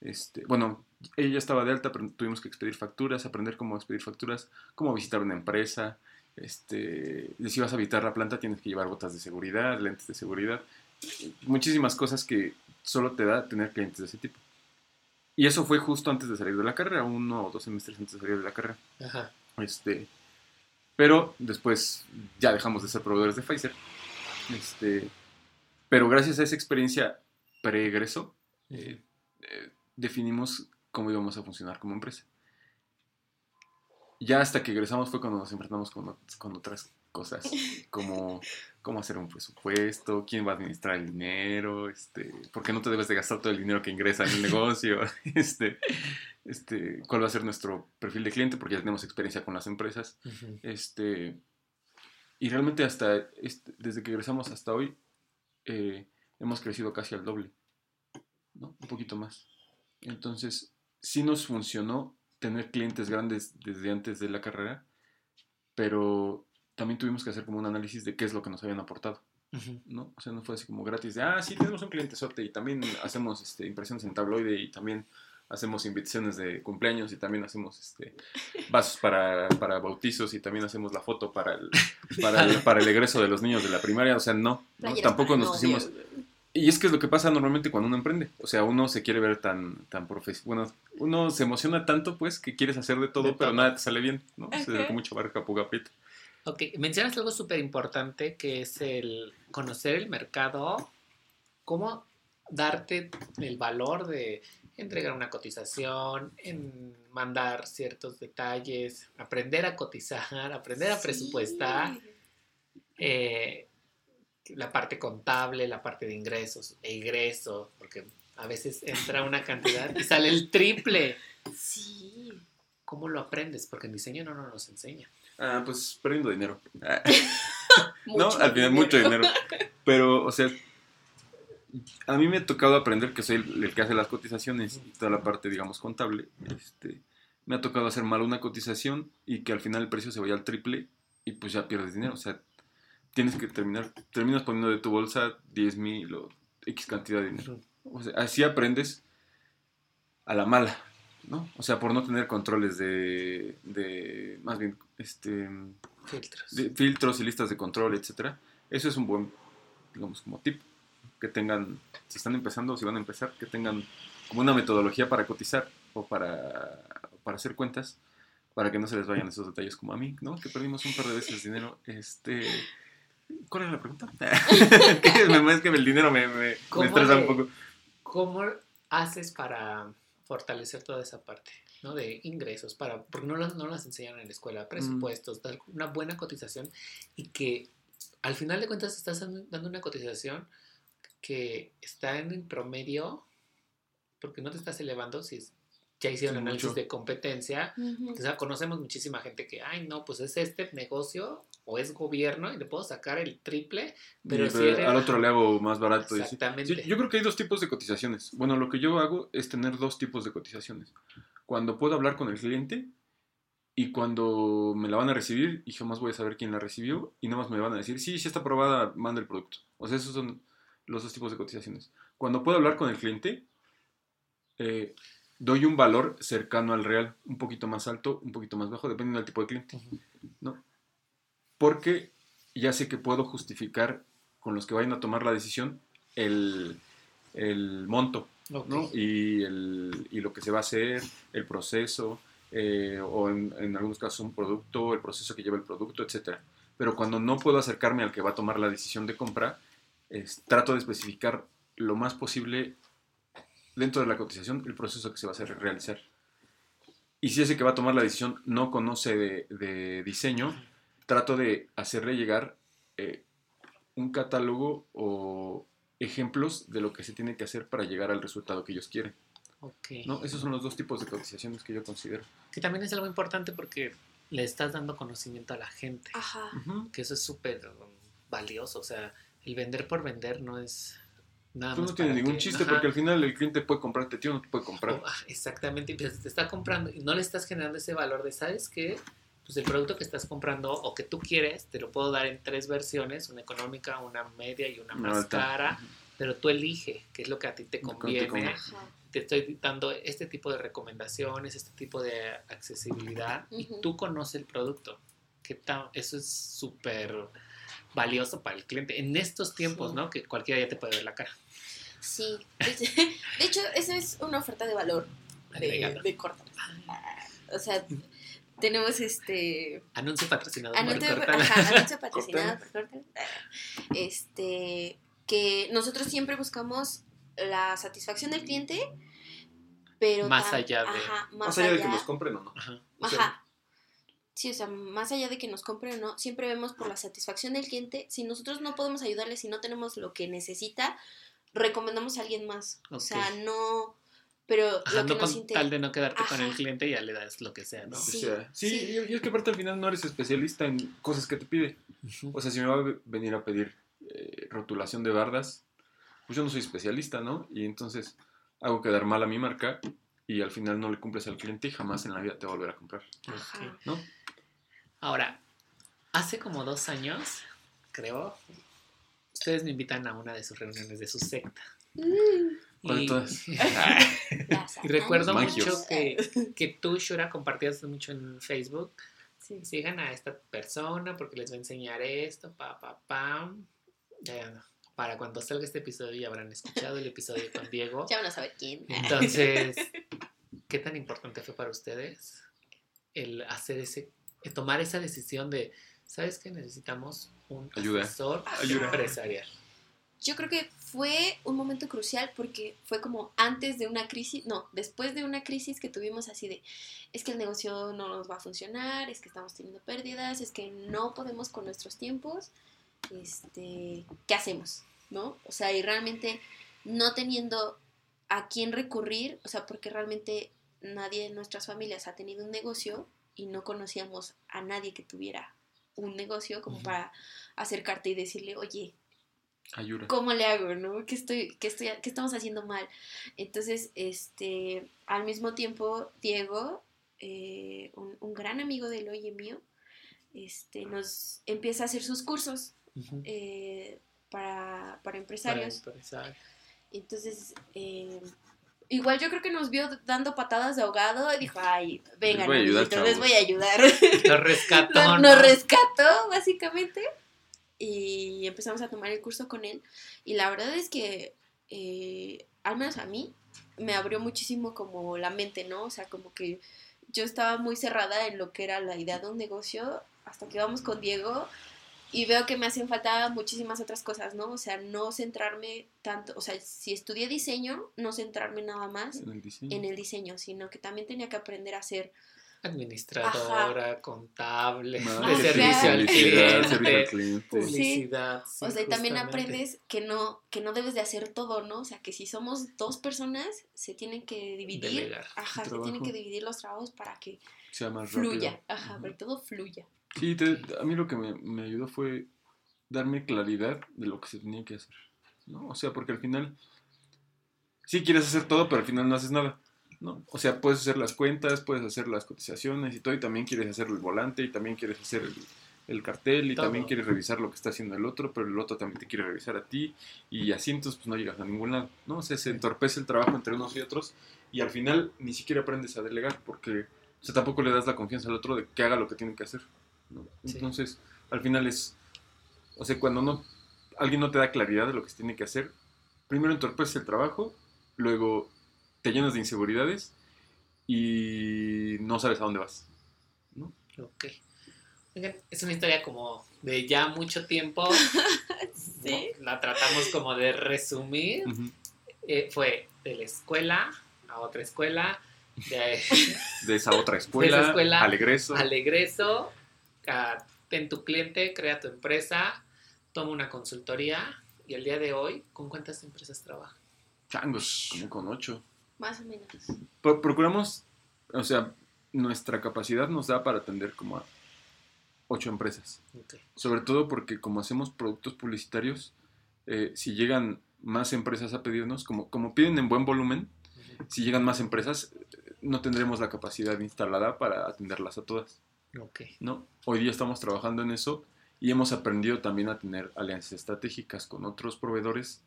Este, bueno, ella estaba de alta, pero tuvimos que expedir facturas, aprender cómo expedir facturas, cómo visitar una empresa. Este, si vas a visitar la planta tienes que llevar botas de seguridad, lentes de seguridad, muchísimas cosas que solo te da tener clientes de ese tipo. Y eso fue justo antes de salir de la carrera, uno o dos semestres antes de salir de la carrera. Ajá. Este, pero después ya dejamos de ser proveedores de Pfizer. Este, pero gracias a esa experiencia pre-egreso, eh, eh, definimos cómo íbamos a funcionar como empresa. Ya hasta que egresamos fue cuando nos enfrentamos con, con otras cosas, como cómo hacer un presupuesto, quién va a administrar el dinero, este, por qué no te debes de gastar todo el dinero que ingresa en el negocio, este, este, cuál va a ser nuestro perfil de cliente, porque ya tenemos experiencia con las empresas. Ujú. Este, y realmente hasta este- desde que egresamos hasta hoy, eh, hemos crecido casi al doble, ¿no? Un poquito más. Entonces, sí nos funcionó tener clientes grandes desde antes de la carrera, pero también tuvimos que hacer como un análisis de qué es lo que nos habían aportado. ¿no? O sea, no fue así como gratis de, ah, sí, tenemos un cliente sorte y también hacemos este, impresiones en tabloide y también hacemos invitaciones de cumpleaños y también hacemos este, vasos para, para bautizos y también hacemos la foto para el, para, el, para el egreso de los niños de la primaria. O sea, no, ¿no? Tampoco nos pusimos... Y es que es lo que pasa normalmente cuando uno emprende. O sea, uno se quiere ver tan, tan profesional. Bueno, uno se emociona tanto, pues, que quieres hacer de todo, De pero todo. nada te sale bien, ¿no? O sea, Ajá. que mucho barca. Ok, mencionas algo súper importante que es el conocer el mercado, cómo darte el valor de entregar una cotización, en mandar ciertos detalles, aprender a cotizar, aprender a Sí. presupuestar, eh, la parte contable, la parte de ingresos e ingresos, porque a veces entra una cantidad y sale el triple. Sí. ¿Cómo lo aprendes? Porque en diseño no nos enseña. Ah, pues perdiendo dinero. No, al final dinero. mucho dinero. Pero, o sea, a mí me ha tocado aprender que soy el, el que hace las cotizaciones y toda la parte, digamos, contable. Este, me ha tocado hacer mal una cotización y que al final el precio se vaya al triple y pues ya pierdes dinero. O sea, tienes que terminar, terminas poniendo de tu bolsa 10 mil o X cantidad de dinero. O sea, así aprendes a la mala, ¿no? O sea, por no tener controles de, de más bien, este, Filtros. de filtros y listas de control, etcétera. Eso es un buen, digamos, como tip. Que tengan, si están empezando o si van a empezar, que tengan como una metodología para cotizar o para, para hacer cuentas, para que no se les vayan esos detalles como a mí, ¿no? Que perdimos un par de veces dinero. Este, ¿Cuál era la pregunta? Es que el dinero me, me, me ¿Cómo estresa un poco. ¿Cómo haces para fortalecer toda esa parte? ¿no? De ingresos, para, porque no las, no las enseñan en la escuela, presupuestos, dar una buena cotización y que al final de cuentas estás dando una cotización que está en el promedio, porque no te estás elevando si es- ya hicieron Sí, análisis mucho. de competencia. Ujú. O sea, conocemos muchísima gente que, ay, no, pues es este negocio o es gobierno y le puedo sacar el triple, pero si eres- al otro le hago más barato. Exactamente. Sí, yo creo que hay dos tipos de cotizaciones. Bueno, lo que yo hago es tener dos tipos de cotizaciones. Cuando puedo hablar con el cliente y cuando me la van a recibir y jamás voy a saber quién la recibió y nada más me van a decir, sí, sí está aprobada, manda el producto. O sea, esos son los dos tipos de cotizaciones. Cuando puedo hablar con el cliente, eh, doy un valor cercano al real, un poquito más alto, un poquito más bajo, dependiendo del tipo de cliente. ¿no? Porque ya sé que puedo justificar con los que vayan a tomar la decisión el, el monto. Y, el, y lo que se va a hacer, el proceso, eh, o en, en algunos casos un producto, el proceso que lleva el producto, etc. Pero cuando no puedo acercarme al que va a tomar la decisión de compra, es- trato de especificar lo más posible dentro de la cotización el proceso que se va a hacer realizar. Y si ese que va a tomar la decisión no conoce de, de diseño, trato de hacerle llegar eh, un catálogo o ejemplos de lo que se tiene que hacer para llegar al resultado que ellos quieren. Ok. ¿no? Esos son los dos tipos de cotizaciones que yo considero. Que también es algo importante porque le estás dando conocimiento a la gente. Ajá. Que eso es súper valioso. O sea, el vender por vender no es Nada más no tiene para ningún que- chiste ajá. porque al final el cliente puede comprarte a ti o no te puede comprar. Oh, ah, exactamente, y te está comprando y no le estás generando ese valor de, ¿sabes qué? Pues el producto que estás comprando o que tú quieres, te lo puedo dar en tres versiones, una económica, una media y una más cara, pero tú elige qué es lo que a ti te que conviene. Te estoy dando este tipo de recomendaciones, este tipo de accesibilidad y tú conoces el producto. ¿Qué tal? Eso es súper valioso para el cliente en estos tiempos, Sí. ¿no? Que cualquiera ya te puede ver la cara. Sí. De hecho, esa es una oferta de valor de, de Cortal. O sea, tenemos este. Anuncio patrocinado por Anuncio, ajá, anuncio patrocinado por Cortal. Este. Que nosotros siempre buscamos la satisfacción del cliente, pero. Más allá de- Ajá, más, Más allá de que los compren o no. Ajá. O sea, Ajá. Sí, o sea, más allá de que nos compren o no, siempre vemos por la satisfacción del cliente. Si nosotros no podemos ayudarle, si no tenemos lo que necesita, recomendamos a alguien más. O sea, no. Pero Ajá, lo que no nos con inter- tal de no quedarte con el cliente, ya le das lo que sea, ¿no? Sí, sea, sí, sí. Y, y es que aparte al final no eres especialista en cosas que te pide. O sea, si me va a venir a pedir eh, rotulación de bardas, pues yo no soy especialista, ¿no? Y entonces hago quedar mal a mi marca y al final no le cumples al cliente y jamás en la vida te va a volver a comprar, Ajá. ¿no? Ahora, hace como dos años, creo, ustedes me invitan a una de sus reuniones de su secta. ¿Cuál Y- todas? Las Y recuerdo mucho que, que tú, Shura, compartías mucho en Facebook. Sí. Sigan a esta persona porque les va a enseñar esto, pa, pa, pam. Ya, para cuando salga este episodio ya habrán escuchado el episodio con Diego. Ya van a saber quién. Entonces, ¿qué tan importante fue para ustedes el hacer ese, el tomar esa decisión de, ¿sabes que necesitamos un Ayuda. asesor Ayuda. empresarial? Yo creo que fue un momento crucial porque fue como antes de una crisis, no, después de una crisis que tuvimos así de, es que el negocio no nos va a funcionar, es que estamos teniendo pérdidas, es que no podemos con nuestros tiempos, este, ¿qué hacemos? ¿No? O sea, y realmente no teniendo a quién recurrir, o sea, porque realmente nadie de nuestras familias ha tenido un negocio y no conocíamos a nadie que tuviera un negocio como para acercarte y decirle, oye, ¿cómo le hago, no? ¿Qué, estoy, qué, estoy, ¿Qué estamos haciendo mal? Entonces, este, al mismo tiempo, Diego, eh, un, un gran amigo de Eloy y mío, este, nos empieza a hacer sus cursos eh, para, para Para empresarios. empresar. Entonces, eh, igual yo creo que nos vio dando patadas de ahogado y dijo, ay, vengan, voy a ayudar, amiguitos, les chavos". voy a ayudar. Lo rescató. Nos, ¿no? nos rescató, básicamente. Y empezamos a tomar el curso con él. Y la verdad es que, eh, al menos a mí, me abrió muchísimo como la mente, ¿no? O sea, como que yo estaba muy cerrada en lo que era la idea de un negocio hasta que vamos con Diego y veo que me hacen falta muchísimas otras cosas, ¿no? O sea, no centrarme tanto, o sea, si estudié diseño, no centrarme nada más En el diseño. en el diseño, sino que también tenía que aprender a hacer Administradora, contable, de servicio al publicidad, cliente, publicidad. sí, o sea, y también aprendes que no, que no debes de hacer todo, ¿no? O sea, que si somos dos personas, se tienen que dividir. Delegar. Ajá, se tienen que dividir los trabajos para que sea más fluya. rápido. Ajá, que todo fluya. Sí, te- a mí lo que me, me ayudó fue darme claridad de lo que se tenía que hacer. ¿no? O sea, porque al final sí quieres hacer todo, pero al final no haces nada. ¿No? O sea, puedes hacer las cuentas, puedes hacer las cotizaciones y todo, y también quieres hacer el volante, y también quieres hacer el, el cartel, y Todo. también quieres revisar lo que está haciendo el otro, pero el otro también te quiere revisar a ti, y así entonces pues no llegas a ningún lado, ¿no? O sea, se entorpece el trabajo entre unos y otros, y al final ni siquiera aprendes a delegar, porque o sea, tampoco le das la confianza al otro de que haga lo que tiene que hacer, ¿no? Sí. Entonces, al final es, o sea, cuando no, alguien no te da claridad de lo que se tiene que hacer, primero entorpece el trabajo, luego te llenas de inseguridades y no sabes a dónde vas. ¿no? Ok. Oigan, es una historia como de ya mucho tiempo. Sí. ¿no? La tratamos como de resumir. Eh, fue de la escuela a otra escuela, de, De esa otra escuela, De esa escuela al egreso. al egreso, a- ten tu cliente, crea tu empresa, toma una consultoría y el día de hoy, ¿con cuántas empresas trabaja? Changos, como con ocho. Más o menos. Pro- procuramos, o sea, nuestra capacidad nos da para atender como a ocho empresas. Ok. Sobre todo porque como hacemos productos publicitarios, eh, si llegan más empresas a pedirnos, como, como piden en buen volumen, si llegan más empresas, no tendremos la capacidad instalada para atenderlas a todas. ¿no? Hoy día estamos trabajando en eso y hemos aprendido también a tener alianzas estratégicas con otros proveedores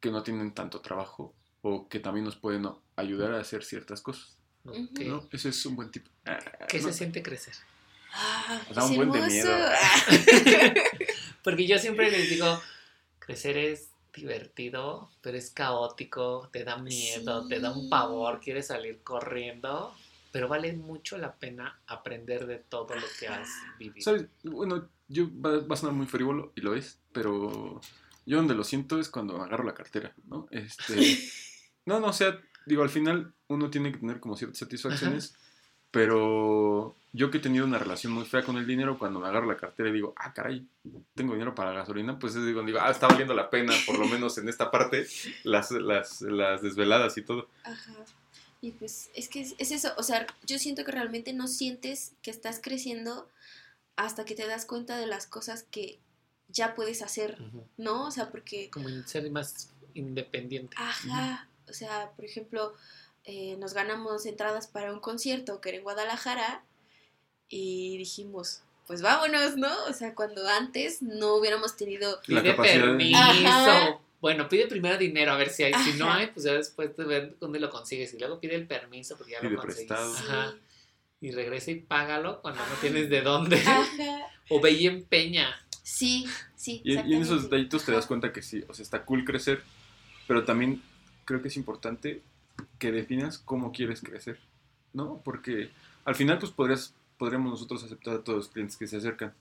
que no tienen tanto trabajo o que también nos pueden ayudar a hacer ciertas cosas. ok. ¿no? Ese es un buen tipo. Ah, ¿Qué no, se siente crecer? Ah, Da un buen de miedo. Ah, Porque yo siempre les digo, crecer es divertido, pero es caótico, te da miedo, te da un Sí. pavor, quieres salir corriendo, pero vale mucho la pena aprender de todo lo que has vivido. ¿Sabes? Bueno, yo va, va a sonar muy frívolo y lo es, pero yo donde lo siento es cuando agarro la cartera, ¿no? Este, no, no, o sea, digo, al final uno tiene que tener como ciertas satisfacciones, pero yo que he tenido una relación muy fea con el dinero, cuando me agarro la cartera y digo, ah, caray, tengo dinero para la gasolina, pues es digo, digo, ah, está valiendo la pena, por lo menos en esta parte, las, las, las desveladas y todo. Ajá. Y pues es que es, es eso, o sea, yo siento que realmente no sientes que estás creciendo hasta que te das cuenta de las cosas que ya puedes hacer. ¿no? O sea, porque, Como en ser más independiente. ajá, o sea, por ejemplo, eh, nos ganamos entradas para un concierto que era en Guadalajara y dijimos, pues vámonos, ¿no? O sea, cuando antes no hubiéramos tenido... La Pide permiso. Ajá. Bueno, pide primero dinero a ver si hay. Si no Ajá. hay, pues ya después te ven dónde lo consigues. Y luego pide el permiso porque ya Pide lo. Ajá. Y regresa y págalo cuando no tienes de dónde. Ajá. O ve y empeña. Sí, sí. Y, y en esos detallitos te das Ajá. cuenta que sí, o sea, está cool crecer, pero también creo que es importante que definas cómo quieres crecer, ¿no? Porque al final, pues podrías, podríamos nosotros aceptar a todos los clientes que se acercan,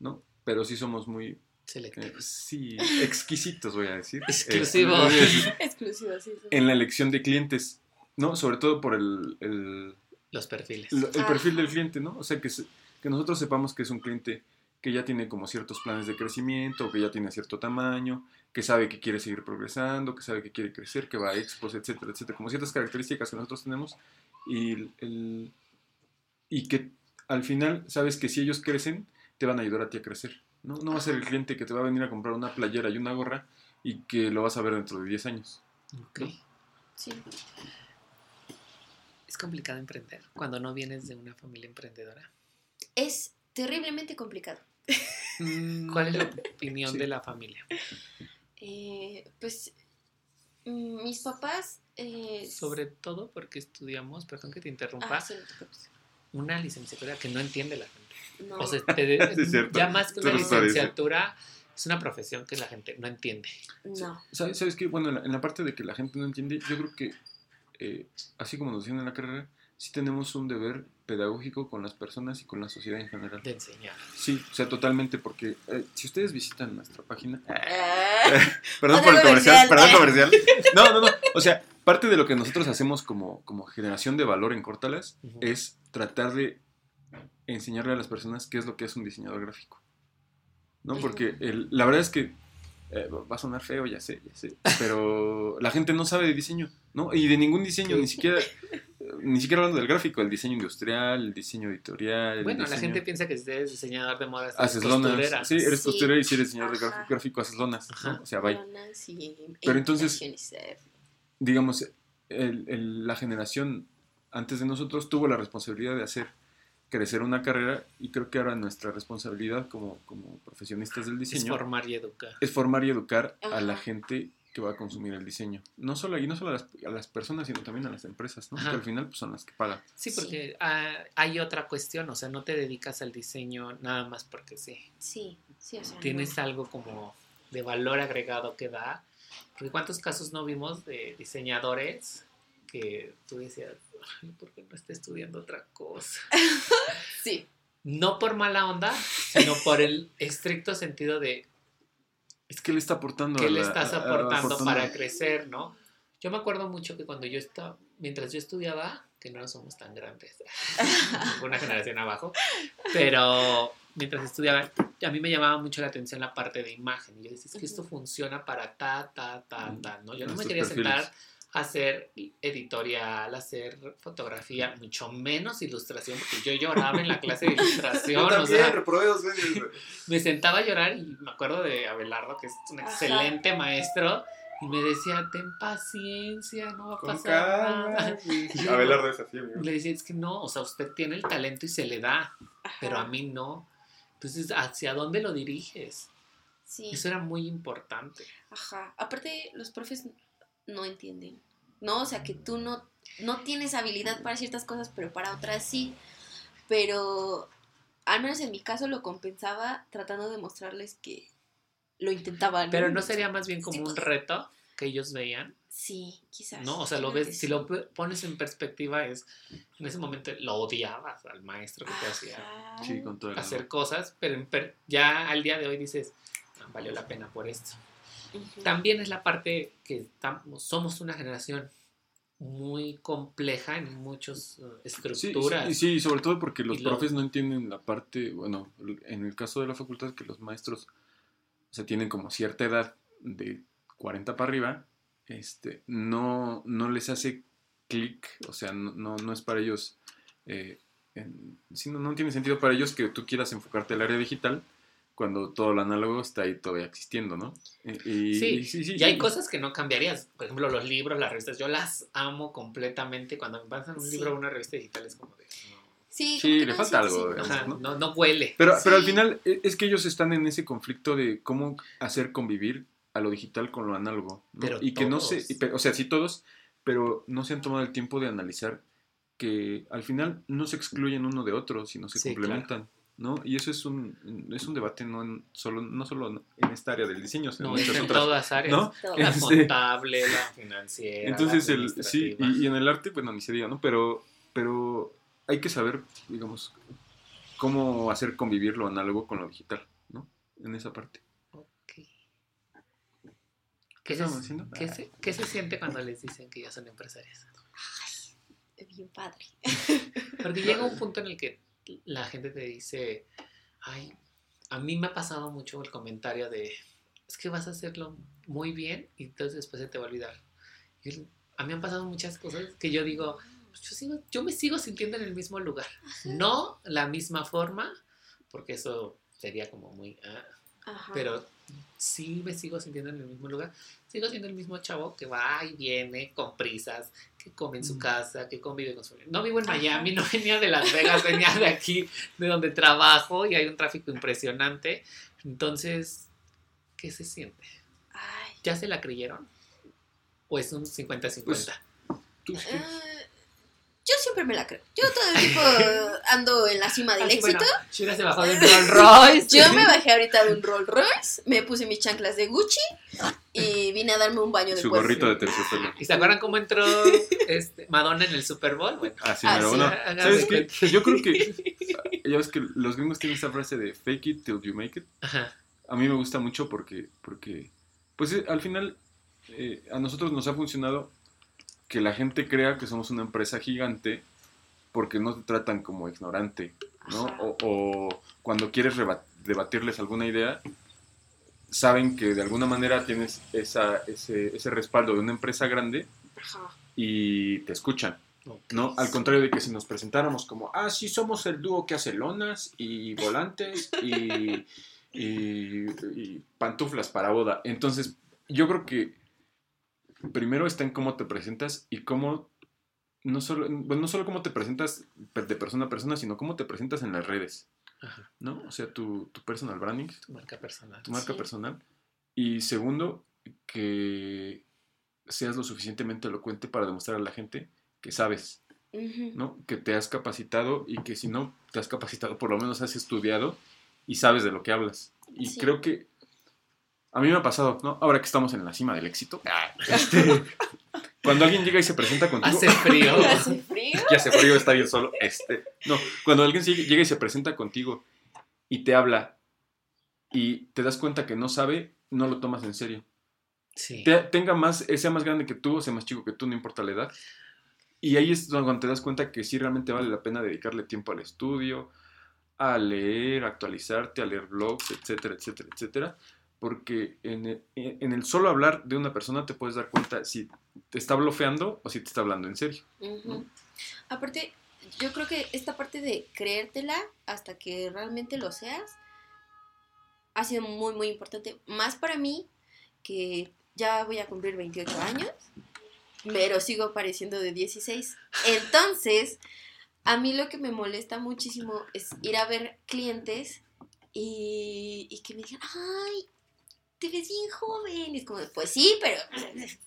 ¿no? Pero sí somos muy, eh, Selectivos. sí, exquisitos, voy a decir. Exclusivos. Eh, voy a decir, Exclusivo, sí. sí. en la elección de clientes, ¿no? Sobre todo por el, el, Los perfiles. el perfil del cliente, ¿no? O sea, que, se- que nosotros sepamos que es un cliente que ya tiene como ciertos planes de crecimiento, que ya tiene cierto tamaño, que sabe que quiere seguir progresando, que sabe que quiere crecer, que va a expos, etcétera, etcétera, como ciertas características que nosotros tenemos y, el- y que al final sabes que si ellos crecen, te van a ayudar a ti a crecer, ¿no? No va a ser el cliente que te va a venir a comprar una playera y una gorra y que lo vas a ver dentro de 10 años. Ok. Sí. Es complicado emprender cuando no vienes de una familia emprendedora. Es terriblemente complicado. ¿Cuál es la opinión Sí. de la familia? Eh, pues mm, mis papás... eh, Sobre todo porque estudiamos, perdón que te interrumpa, ah, sí, no te preocupes. una licenciatura que no entiende la gente. No. O sea, te- Sí, ya más que una licenciatura, es una profesión que la gente no entiende. no. ¿Sabes, sabes qué? Bueno, en la, en la parte de que la gente no entiende, yo creo que, eh, así como nos decían en la carrera, sí tenemos un deber pedagógico con las personas y con la sociedad en general. De enseñar. Sí, o sea, totalmente, porque eh, si ustedes visitan nuestra página... Ah, Perdón por el comercial, perdón comercial. No, no, no. O sea, parte de lo que nosotros hacemos como, como generación de valor en Cortalas es tratar de enseñarle a las personas qué es lo que es un diseñador gráfico. ¿No? Porque el- la verdad es que eh, va a sonar feo, ya sé, ya sé. Pero la gente no sabe de diseño, ¿no? Y de ningún diseño, ni siquiera, ni siquiera hablando del gráfico, el diseño industrial, el diseño editorial. el Bueno, la gente piensa que si eres diseñador de modas, eres Haces lonas. Sí, eres Sí. costurera y si eres diseñador de Ajá. gráfico, haces lonas. O sea, bye. Lonas y Pero entonces- digamos, el- el- la generación antes de nosotros tuvo la responsabilidad de hacer crecer una carrera y creo que ahora nuestra responsabilidad como, como profesionistas del Es diseño formar y educar. es formar y educar a la gente que va a consumir el diseño. No solo, y no solo a las, a las personas, sino también a las empresas, ¿no? Ajá. que al final pues, son las que pagan. Sí, Sí. porque ah, hay otra cuestión, o sea, no te dedicas al diseño nada más porque sí. Sí, sí, o sea. Tienes no. algo como de valor agregado que da. Porque cuántos casos no vimos de diseñadores que tú decías, Ay, ¿por qué no está estudiando otra cosa? Sí, No por mala onda, sino por el estricto sentido de Es que le está aportando. qué a le la- estás a- a- aportando aportando- para crecer, ¿no? Yo me acuerdo mucho que cuando yo estaba, mientras yo estudiaba, que no somos tan grandes, una generación abajo, pero mientras estudiaba, a mí me llamaba mucho la atención la parte de imagen. Y yo decía, es que esto funciona para ta, ta, ta, ta, ¿no? Yo no me quería perfiles. sentar hacer editorial, hacer fotografía, mucho menos ilustración, porque yo lloraba en la clase de ilustración, o sea, reprobé dos veces. me sentaba a llorar y me acuerdo de Abelardo, que es un Ajá. excelente maestro, Y me decía, ten paciencia, no va a Con pasar calma. nada. Abelardo es así, amigo. Le decía, es que no, o sea, usted tiene el talento y se le da, Ajá. pero a mí no. Entonces, ¿hacia dónde lo diriges? Sí. Eso era muy importante. Ajá. Aparte, los profes no entienden. ¿No? O sea, que tú no, no tienes habilidad para ciertas cosas, pero para otras sí. Pero al menos en mi caso lo compensaba tratando de mostrarles que lo intentaban. Pero no sería más bien como un reto que ellos veían, Sí, quizás. ¿no? O sea, lo ves, si lo pones en perspectiva, es en ese momento lo odiabas al maestro que te hacía. Sí, con todo el hacer amor. cosas, pero en per- ya al día de hoy dices, "Ah, valió la pena por esto. También es la parte que estamos, somos una generación muy compleja en muchas eh, estructuras. sí, sí, sobre todo porque los Y lo- profes no entienden la parte, bueno, en el caso de la facultad que los maestros, o sea, tienen como cierta edad de 40 para arriba, este, no, no les hace clic, o sea, no, no, no es para ellos, eh, en- sí, no, no tiene sentido para ellos que tú quieras enfocarte al área digital cuando todo lo análogo está ahí todavía existiendo, ¿no? Y, Sí, y sí, sí, y hay sí. cosas que no cambiarías. Por ejemplo, los libros, las revistas, yo las amo completamente. Cuando me pasan un Sí. libro o una revista digital es como de... Sí, Sí, como que le no, falta sí, sí, algo, sí. digamos, Ajá, ¿no? no, no huele. Pero, pero al Sí. final e- es que ellos están en ese conflicto de cómo hacer convivir a lo digital con lo análogo. ¿no? Pero y que no se, todos. y o sea, sí todos, pero no se han tomado el tiempo de analizar que al final no se excluyen uno de otro, sino se Sí, complementan. ¿No? Y eso es un, es un debate no, en solo, no solo en esta área del diseño, sino No, en es muchas en otras. todas áreas. La Este- contable, la financiera. Entonces, la el, sí, y, y en el arte, bueno, ni se diga, ¿no? Pero, pero hay que saber, digamos, cómo hacer convivir lo análogo con lo digital, ¿no? En esa parte. Ok. ¿Qué ¿Qué, estamos se, qué se- qué se siente cuando les dicen que ya son empresarias? Bien padre. Porque llega un punto en el que la gente te dice, ay, a mí me ha pasado mucho el comentario de, es que vas a hacerlo muy bien y entonces después se te va a olvidar. A mí han pasado muchas cosas que yo digo, pues yo, sigo- yo me sigo sintiendo en el mismo lugar. No la misma forma, porque eso sería como muy... ah, Ajá. pero sí me sigo sintiendo en el mismo lugar. Sigo siendo el mismo chavo que va y viene con prisas, que come en su Mm. casa, que convive con su... No vivo en. Miami, no venía de Las Vegas, venía de aquí, de donde trabajo y hay un tráfico impresionante. Entonces, ¿qué se siente? Ay. ¿Ya se la creyeron? ¿O es un 50-50? Pues, ¿Tú qué? Yo siempre me la creo. Yo todo el tiempo ando en la cima del Así, éxito. bueno, se bajó de un Rolls Royce. Yo me bajé ahorita de un Rolls Royce, me puse mis chanclas de Gucci y vine a darme un baño de Su gorrito de terciopelo. ¿Y se acuerdan cómo entró este, Madonna en el Super Bowl? Bueno, Así, Ah, pero sí. bueno, Háganse ¿sabes qué? Yo creo que, ya ves que los gringos tienen esa frase de fake it till you make it. ajá, A mí me gusta mucho porque, porque pues eh, al final eh, a nosotros nos ha funcionado que la gente crea que somos una empresa gigante porque no te tratan como ignorante, ¿no? O, o cuando quieres debatirles alguna idea, saben que de alguna manera tienes esa, ese, ese respaldo de una empresa grande y te escuchan. ¿no? Al contrario de que si nos presentáramos como, ah, sí, somos el dúo que hace lonas y volantes y, y- y pantuflas para boda. Entonces, yo creo que primero está en cómo te presentas y cómo, no solo, bueno, no solo cómo te presentas de persona a persona, sino cómo te presentas en las redes, Ajá, ¿no? O sea, tu, tu personal branding, tu marca personal. tu marca Sí. personal. Y segundo, que seas lo suficientemente elocuente para demostrar a la gente que sabes. ¿no? Que te has capacitado y que si no te has capacitado, por lo menos has estudiado y sabes de lo que hablas. Y Sí. creo que a mí me ha pasado, ¿no? Ahora que estamos en la cima del éxito, este, cuando alguien llega y se presenta contigo, Hace frío. Hace frío. que hace frío, está bien solo, este, no, cuando alguien llega y se presenta contigo y te habla y te das cuenta que no sabe, no lo tomas en serio. Sí. Te- tenga más, sea más grande que tú o sea más chico que tú, no importa la edad. Y ahí es cuando te das cuenta que sí realmente vale la pena dedicarle tiempo al estudio, a leer, a actualizarte, a leer blogs, etcétera, etcétera, etcétera. Porque en el, en el solo hablar de una persona te puedes dar cuenta si te está blofeando o si te está hablando en serio. Aparte, yo creo que esta parte de creértela hasta que realmente lo seas ha sido muy, muy importante. Más para mí que ya voy a cumplir 28 años, pero sigo pareciendo de 16. Entonces, a mí lo que me molesta muchísimo es ir a ver clientes y que me digan, ay, te ves bien joven. Y es como, pues sí, pero...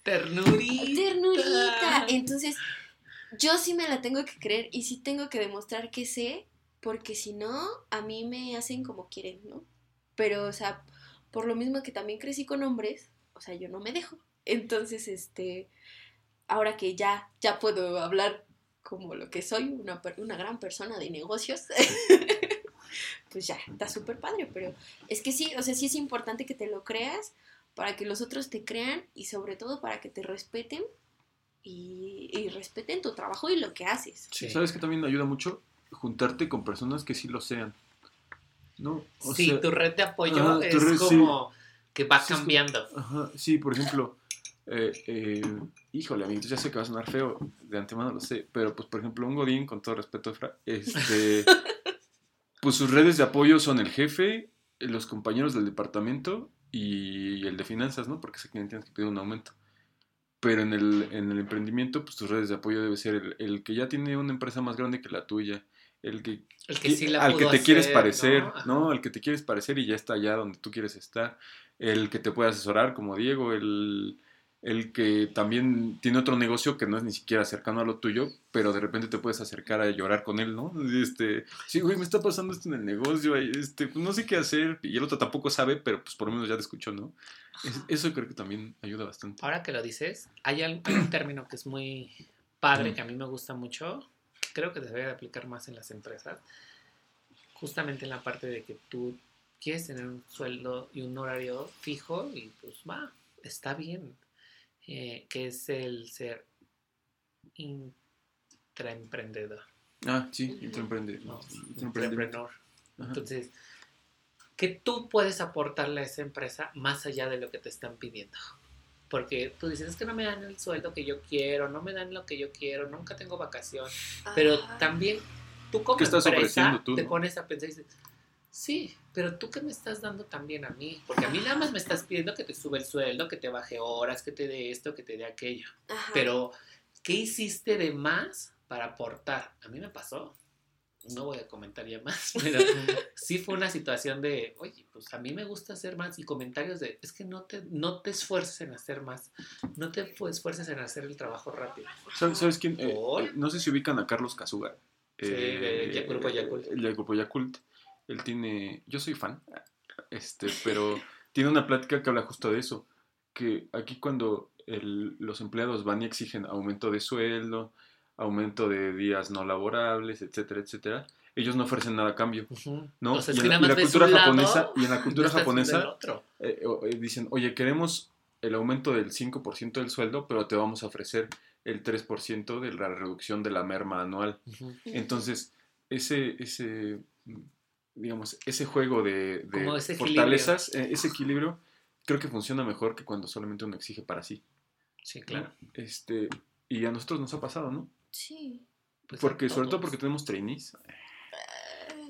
Ternurita. Ternurita. Entonces, yo sí me la tengo que creer y sí tengo que demostrar que sé, porque si no, a mí me hacen como quieren, ¿no? Pero, o sea, por lo mismo que también crecí con hombres, o sea, yo no me dejo. Entonces, este, ahora que ya, ya puedo hablar como lo que soy, una, una gran persona de negocios, pues ya, está súper padre, pero es que sí, o sea, sí es importante que te lo creas para que los otros te crean y sobre todo para que te respeten y, y respeten tu trabajo y lo que haces. Sí. ¿Sabes que también ayuda mucho? Juntarte con personas que sí lo sean. ¿No? O sí, sea, tu red de apoyo ajá, es red, sí. como que va Sí, cambiando. Ajá, sí, por ejemplo, eh, eh, híjole, amiguitos, ya sé que va a sonar feo, de antemano lo sé, pero pues por ejemplo, un Godín, con todo respeto, Efra, este, pues sus redes de apoyo son el jefe, los compañeros del departamento y el de finanzas, ¿no? Porque sé que tienes que pedir un aumento. Pero en el, en el emprendimiento, pues tus redes de apoyo debe ser el, el que ya tiene una empresa más grande que la tuya, el que El que sí la al que te quieres parecer, ¿no? ¿no? Al que te quieres parecer y ya está allá donde tú quieres estar. El que te puede asesorar, como Diego, el, el que también tiene otro negocio que no es ni siquiera cercano a lo tuyo, pero de repente te puedes acercar a llorar con él, ¿no? Este, sí, güey, me está pasando esto en el negocio, este, pues no sé qué hacer, y el otro tampoco sabe, pero pues por lo menos ya te escuchó, ¿no? Es- eso creo que también ayuda bastante. Ahora que lo dices, hay, un término que es muy padre, Mm. que a mí me gusta mucho, creo que se debe de aplicar más en las empresas, justamente en la parte de que tú quieres tener un sueldo y un horario fijo y pues va, está bien, eh, que es el ser intraemprendedor, Ah, sí, Ujú. intraemprende. ¿no? Ajá. Entonces, que tú puedes aportarle a esa empresa más allá de lo que te están pidiendo. Porque tú dices, es que no me dan el sueldo que yo quiero, no me dan lo que yo quiero, nunca tengo vacación. Pero también tú como ¿Qué estás empresa ofreciendo tú, te no? pones a pensar y dices, sí, pero tú qué me estás dando también a mí. Porque a mí nada más me estás pidiendo que te sube el sueldo, que te baje horas, que te dé esto, que te dé aquello. ajá. Pero, ¿qué hiciste de más para aportar? A mí me pasó. No voy a comentar ya más, pero sí fue una situación de, oye, pues a mí me gusta hacer más y comentarios de, es que no te, no te esfuerces en hacer más, no te fu- esfuerces en hacer el trabajo rápido. ¿Sabes, sabes quién? Eh, eh, no sé si ubican a Carlos Casuga. Sí, de Ya- Grupo Yakult. El del Grupo Yakult. Él tiene. Yo soy fan. Este, pero tiene una plática que habla justo de eso. Que aquí cuando el- los empleados van y exigen aumento de sueldo, aumento de días no laborables, etcétera, etcétera, ellos no ofrecen nada a cambio. ¿no? O sea, y, en, la- y cultura lado, japonesa, y en la cultura el japonesa eh, eh, dicen, oye, queremos el aumento del 5% del sueldo, pero te vamos a ofrecer el 3% de la reducción de la merma anual. Entonces, ese, ese digamos, ese juego de, de Como ese fortalezas, eh, ese equilibrio, creo que funciona mejor que cuando solamente uno exige para sí. Sí, claro. Este, y a nosotros nos ha pasado, ¿no? Sí. Pues Porque, sobre todo porque tenemos trainees.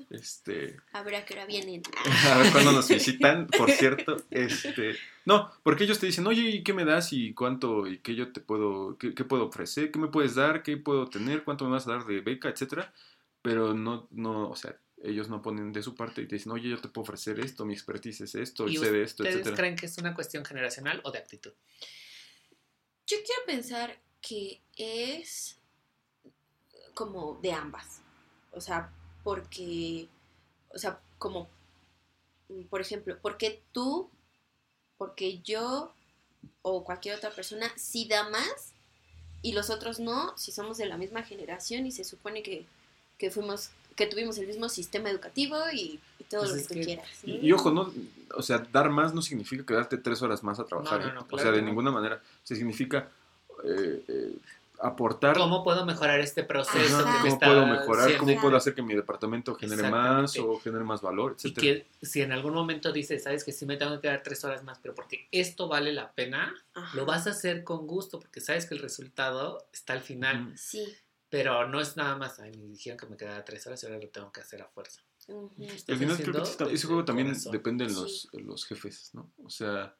Este, A ver a qué hora vienen. A ver cuándo nos visitan, por cierto. Este, no, porque ellos te dicen, oye, ¿y qué me das? ¿Y cuánto? ¿Y qué yo te puedo, qué, qué puedo ofrecer? ¿Qué me puedes dar? ¿Qué puedo tener? ¿Cuánto me vas a dar de beca? Etcétera. Pero no, no, o sea, ellos no ponen de su parte y te dicen, oye, yo te puedo ofrecer esto, mi expertise es esto, ¿Y sé de esto, ustedes etcétera. creen que es una cuestión generacional o de actitud? Yo quiero pensar que es como de ambas. O sea, porque, o sea, como, por ejemplo, porque tú, porque yo o cualquier otra persona sí da más y los otros no, si somos de la misma generación y se supone que, que fuimos, que tuvimos el mismo sistema educativo y, y todo Pues lo que tú que- quieras. ¿no? Y, y ojo, no, o sea, dar más no significa quedarte tres horas más a trabajar. No, no, ¿eh? no, o claro sea, de ninguna manera. O sea, significa eh, eh, aportar ¿Cómo puedo mejorar este proceso Ajá. que me cómo está puedo mejorar, cómo puedo hacer que mi departamento genere más o genere más valor, Y etcétera. que si en algún momento dices, sabes que sí me tengo que quedar tres horas más, pero porque esto vale la pena, Ajá. lo vas a hacer con gusto, porque sabes que el resultado está al final. Sí. Pero no es nada más, ay, me dijeron que me quedara tres horas y ahora lo tengo que hacer a fuerza. Estás Al final creo que ese- juego también corazón. depende en Sí. los, los jefes, ¿no? O sea,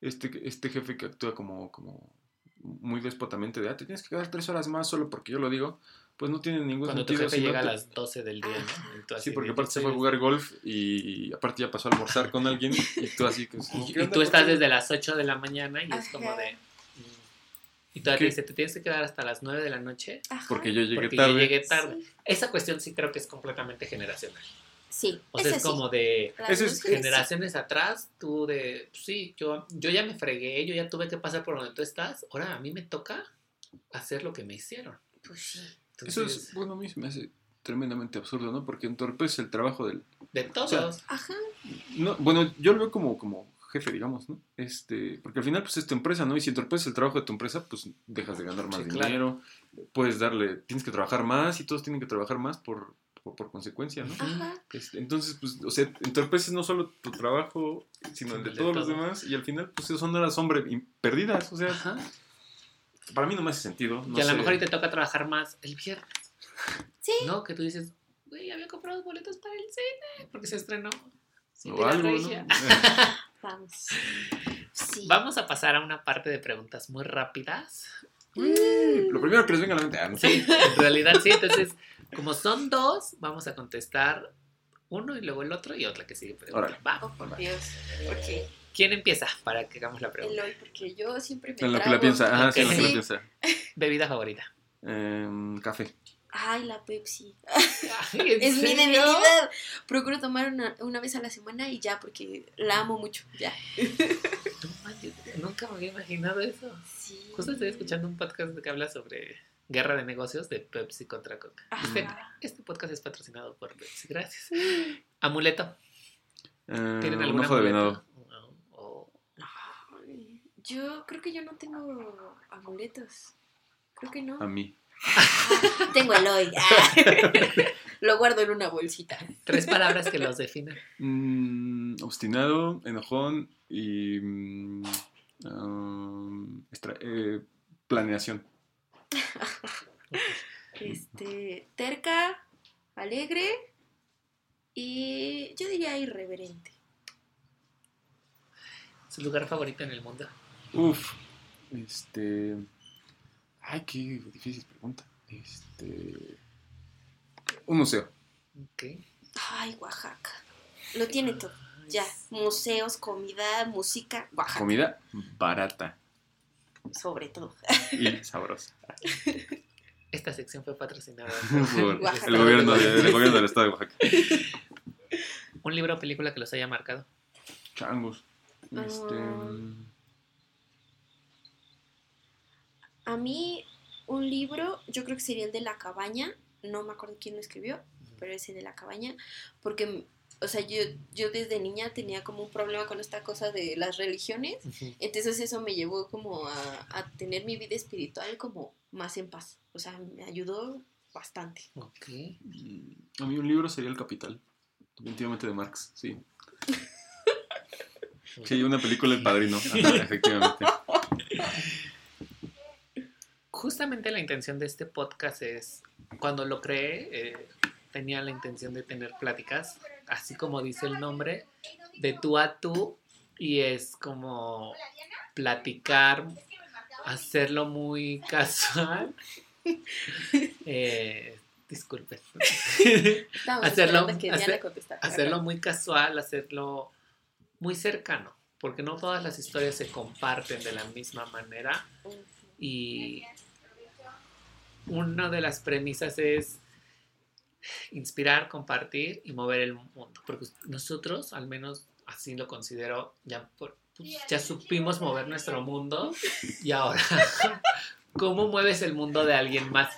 este, este jefe que actúa como, como muy despotamente de, ah, te tienes que quedar tres horas más solo porque yo lo digo, pues no tiene ningún Cuando tu sentido. jefe si no llega te- a las 12 del día, ¿no? Y tú así Sí, porque de, aparte se "Yo fue a jugar golf y aparte ya pasó a almorzar con alguien y tú así que... Y, ¿qué y tú ¿Por estás desde las 8 de la mañana y es como de... Y todavía ¿Qué? te dice, te tienes que quedar hasta las 9 de la noche Ajá. Porque yo llegué porque tarde. yo llegué tarde. Sí. Esa cuestión sí creo que es completamente generacional. Sí, O sea, es sí. como de es generaciones atrás, tú de, pues sí, yo, yo ya me fregué, yo ya tuve que pasar por donde tú estás, ahora a mí me toca hacer lo que me hicieron. Pues sí. Eso es, bueno, a mí se me hace tremendamente absurdo, ¿no? Porque entorpece el trabajo del... de todos. sea, Ajá. No, bueno, yo lo veo como, como jefe, digamos, ¿no? Este, porque al final, pues es tu empresa, ¿no? Y si entorpeces el trabajo de tu empresa, pues dejas de ganar más Sí, claro. dinero, puedes darle, tienes que trabajar más y todos tienen que trabajar más por, por, por consecuencia, ¿no? Ajá. Este, entonces, pues, o sea, entorpeces no solo tu trabajo, sino el de El de todos los demás, y al final, pues son horas, hombre, perdidas, o sea, Ajá. para mí no me hace sentido. No y a lo mejor y te toca trabajar más el viernes, Sí. ¿no? Que tú dices, güey, había comprado boletos para el cine, porque se estrenó. Sí, o algo, ¿no? Vamos. Sí. Vamos a pasar a una parte de preguntas muy rápidas. Mm, Lo primero que les venga a la mente, ah, no. Sí, en realidad sí. Entonces, como son dos, vamos a contestar uno y luego el otro y otra que sigue. Órale. Va. Oh, por Dios. ¿Quién empieza para que hagamos la pregunta? Eloy, porque yo siempre me En lo que la piensa, ajá, sí, en lo que la piensa. Bebida favorita. Em, café. Ay, la Pepsi. Ay, ¿en Es mi debilidad. Procuro tomar una, una vez a la semana y ya, porque la amo mucho. Ya. No manches, nunca me había imaginado eso. Sí. Justo estoy escuchando un podcast que habla sobre guerra de negocios de Pepsi contra Coca. Este, Ajá. este podcast es patrocinado por Pepsi, gracias. Amuleto. Eh, ¿Tienen un algún ojo de amuleto? venado. Yo creo que yo no tengo amuletos. Creo que no. A mí. Tengo Eloy. Ah. Lo guardo en una bolsita. tres palabras que los definan. Mm, obstinado, enojón y. mm, um, eh, planeación. Este, terca, alegre y yo diría irreverente. Su lugar favorito en el mundo. Uf. Este. Ay, qué difícil pregunta. Este. Un museo. Ok. Ay, Oaxaca. Lo tiene todo. Ya, museos, comida, música, Oaxaca, Comida barata sobre todo. y sabrosa. Esta sección fue patrocinada Por Oaxaca. el gobierno, de- el gobierno del estado de Oaxaca. un libro o película que los haya marcado. Changos. Este. Ah. A mí, un libro, yo creo que sería el de La Cabaña. No me acuerdo quién lo escribió, pero ese de La Cabaña. Porque, o sea, yo, yo desde niña tenía como un problema con esta cosa de las religiones. Entonces eso me llevó como a, a tener mi vida espiritual como más en paz. O sea, me ayudó bastante. Ok. Mm, A mí un libro sería El Capital. Definitivamente de Marx, sí. Sí, una película El Padrino. Ajá, efectivamente. Justamente la intención de este podcast es, cuando lo creé, eh, tenía la intención de tener pláticas, así como dice el nombre, de tú a tú, y es como platicar, hacerlo muy casual. Eh, disculpen. Hacerlo- hacer- hacerlo muy casual, hacerlo muy cercano, porque no todas las historias se comparten de la misma manera y una de las premisas es inspirar, compartir y mover el mundo, porque nosotros, al menos así lo considero, ya, por- pues, ya supimos mover nuestro mundo y ahora, ¿cómo mueves el mundo de alguien más?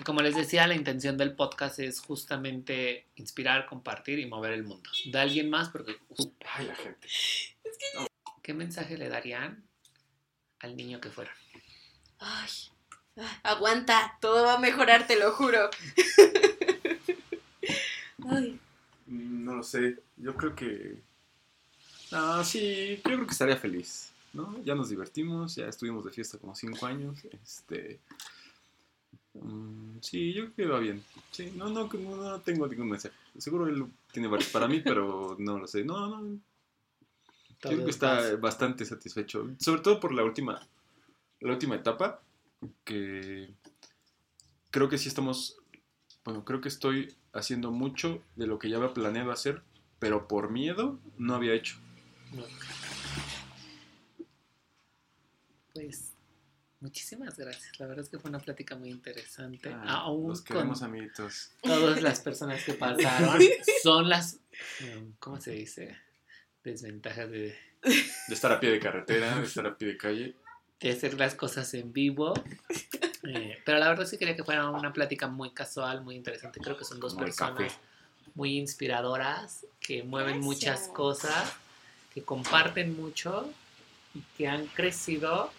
Y Como les decía, la intención del podcast es justamente inspirar, compartir y mover el mundo. De alguien más, porque Ay, la gente. ¿qué mensaje le darían al niño que fueron? Ay, aguanta, todo va a mejorar, te lo juro. Ay, No lo sé. Yo creo que. Ah, sí, yo creo que estaría feliz. ¿no? Ya nos divertimos, ya estuvimos de fiesta como cinco años. Este. Mm, sí, yo creo que va bien. Sí, no, no, no, no tengo ningún mensaje. Seguro él tiene varios para mí, pero no lo sé. No, no. Creo que es está bastante satisfecho. Sobre todo por la última, la última etapa. Que creo que sí estamos. Bueno, creo que estoy haciendo mucho de lo que ya había planeado hacer, pero por miedo no había hecho. No. Pues muchísimas gracias. La verdad es que fue una plática muy interesante. Ah, Aún los con queremos, amiguitos. todas las personas que pasaron son las, mm, ¿cómo se dice? Desventajas de, De estar a pie de carretera, de estar a pie de calle. de hacer las cosas en vivo. Eh, pero la verdad sí quería que fuera una plática muy casual, muy interesante. Creo que son dos personas café. muy inspiradoras, que mueven muchas cosas, que comparten mucho y que han crecido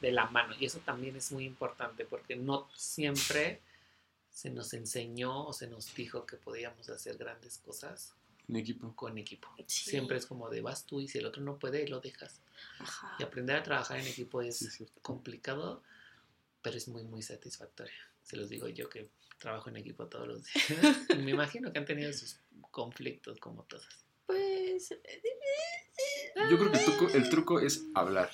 de la mano. Y eso también es muy importante porque no siempre se nos enseñó o se nos dijo que podíamos hacer grandes cosas Un equipo. con equipo. Sí. Siempre es como de vas tú y si el otro no puede, lo dejas. Ajá. Y aprender a trabajar en equipo es Sí, complicado, pero es muy, muy satisfactorio. Se los digo yo que trabajo en equipo todos los días. Y me imagino que han tenido sus conflictos como todos. Pues. eh, Yo creo que el truco, el truco es hablar.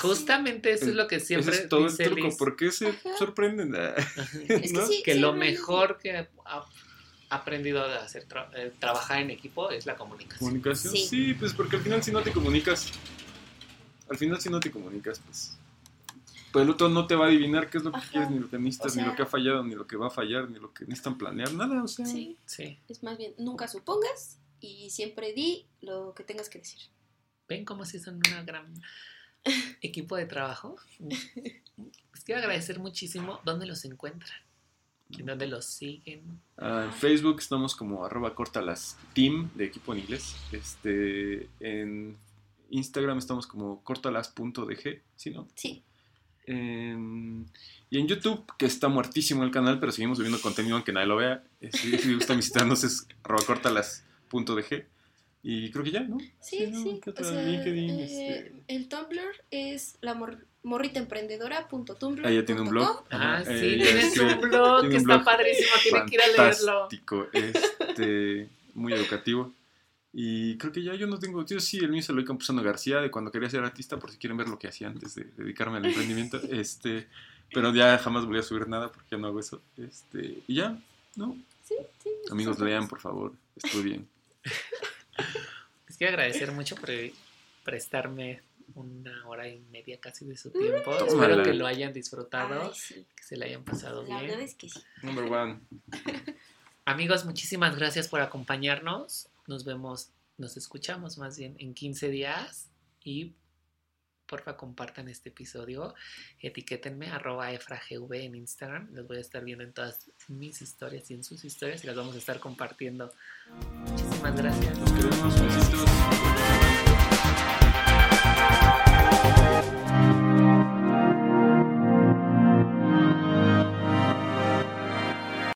Justamente eso es lo que siempre Ese es todo el truco. Liz. ¿Por qué se Ajá. sorprenden? Ah, Es que ¿no? sí. que lo mejor que aprendido a hacer tra- eh, trabajar en equipo es la comunicación. ¿Comunicación? Sí. Sí. pues porque al final si no te comunicas, al final si no te comunicas, pues, pues el otro no te va a adivinar qué es lo que Ajá. quieres, ni lo que necesitas, O sea- ni lo que ha fallado, ni lo que va a fallar, ni lo que necesitan planear, nada, o sea. Sí, Sí. es más bien, nunca supongas y siempre di lo que tengas que decir. ¿Ven cómo si son una gran equipo de trabajo? Les quiero agradecer muchísimo. ¿Dónde los encuentran? ¿En dónde los siguen? Ah, en Facebook estamos como arroba cortalas team de equipo en inglés. Este, en Instagram estamos como cortalas.dg, ¿sí no? Sí, En- y en YouTube, que está muertísimo el canal, pero seguimos subiendo contenido aunque nadie lo vea. Eh, Si, si gustan visitarnos es arroba cortalas.dg. Y creo que ya, ¿no? sí, ¿no? sí. ¿Qué O sea, LinkedIn, eh, este- El Tumblr es la mor morritaemprendedora.tumblr. Ah, ya tiene un blog. Ah, sí, eh, tienes un blog que un está padrísimo. Tienen que ir a leerlo. Fantástico, este, muy educativo. Y creo que ya yo no tengo, yo sí, el mío es Eloy Campuzano García, de cuando quería ser artista, por si quieren ver lo que hacía antes de dedicarme al emprendimiento. Este, pero ya jamás volví a subir nada porque ya no hago eso. Este, y ya, ¿no? Sí, sí. Amigos, lean, por favor, estudien. Les quiero agradecer mucho por prestarme una hora y media casi de su tiempo. Espero que lo hayan disfrutado, Ay, sí. que se la hayan pasado La verdad bien. es que sí. Number one. Amigos, muchísimas gracias por acompañarnos. Nos vemos, nos escuchamos más bien en 15 días y porfa compartan este episodio. Etiquétenme arroba efragv en Instagram. Los voy a estar viendo en todas mis historias y en sus historias y las vamos a estar compartiendo. Muchísimas gracias. Los queremos.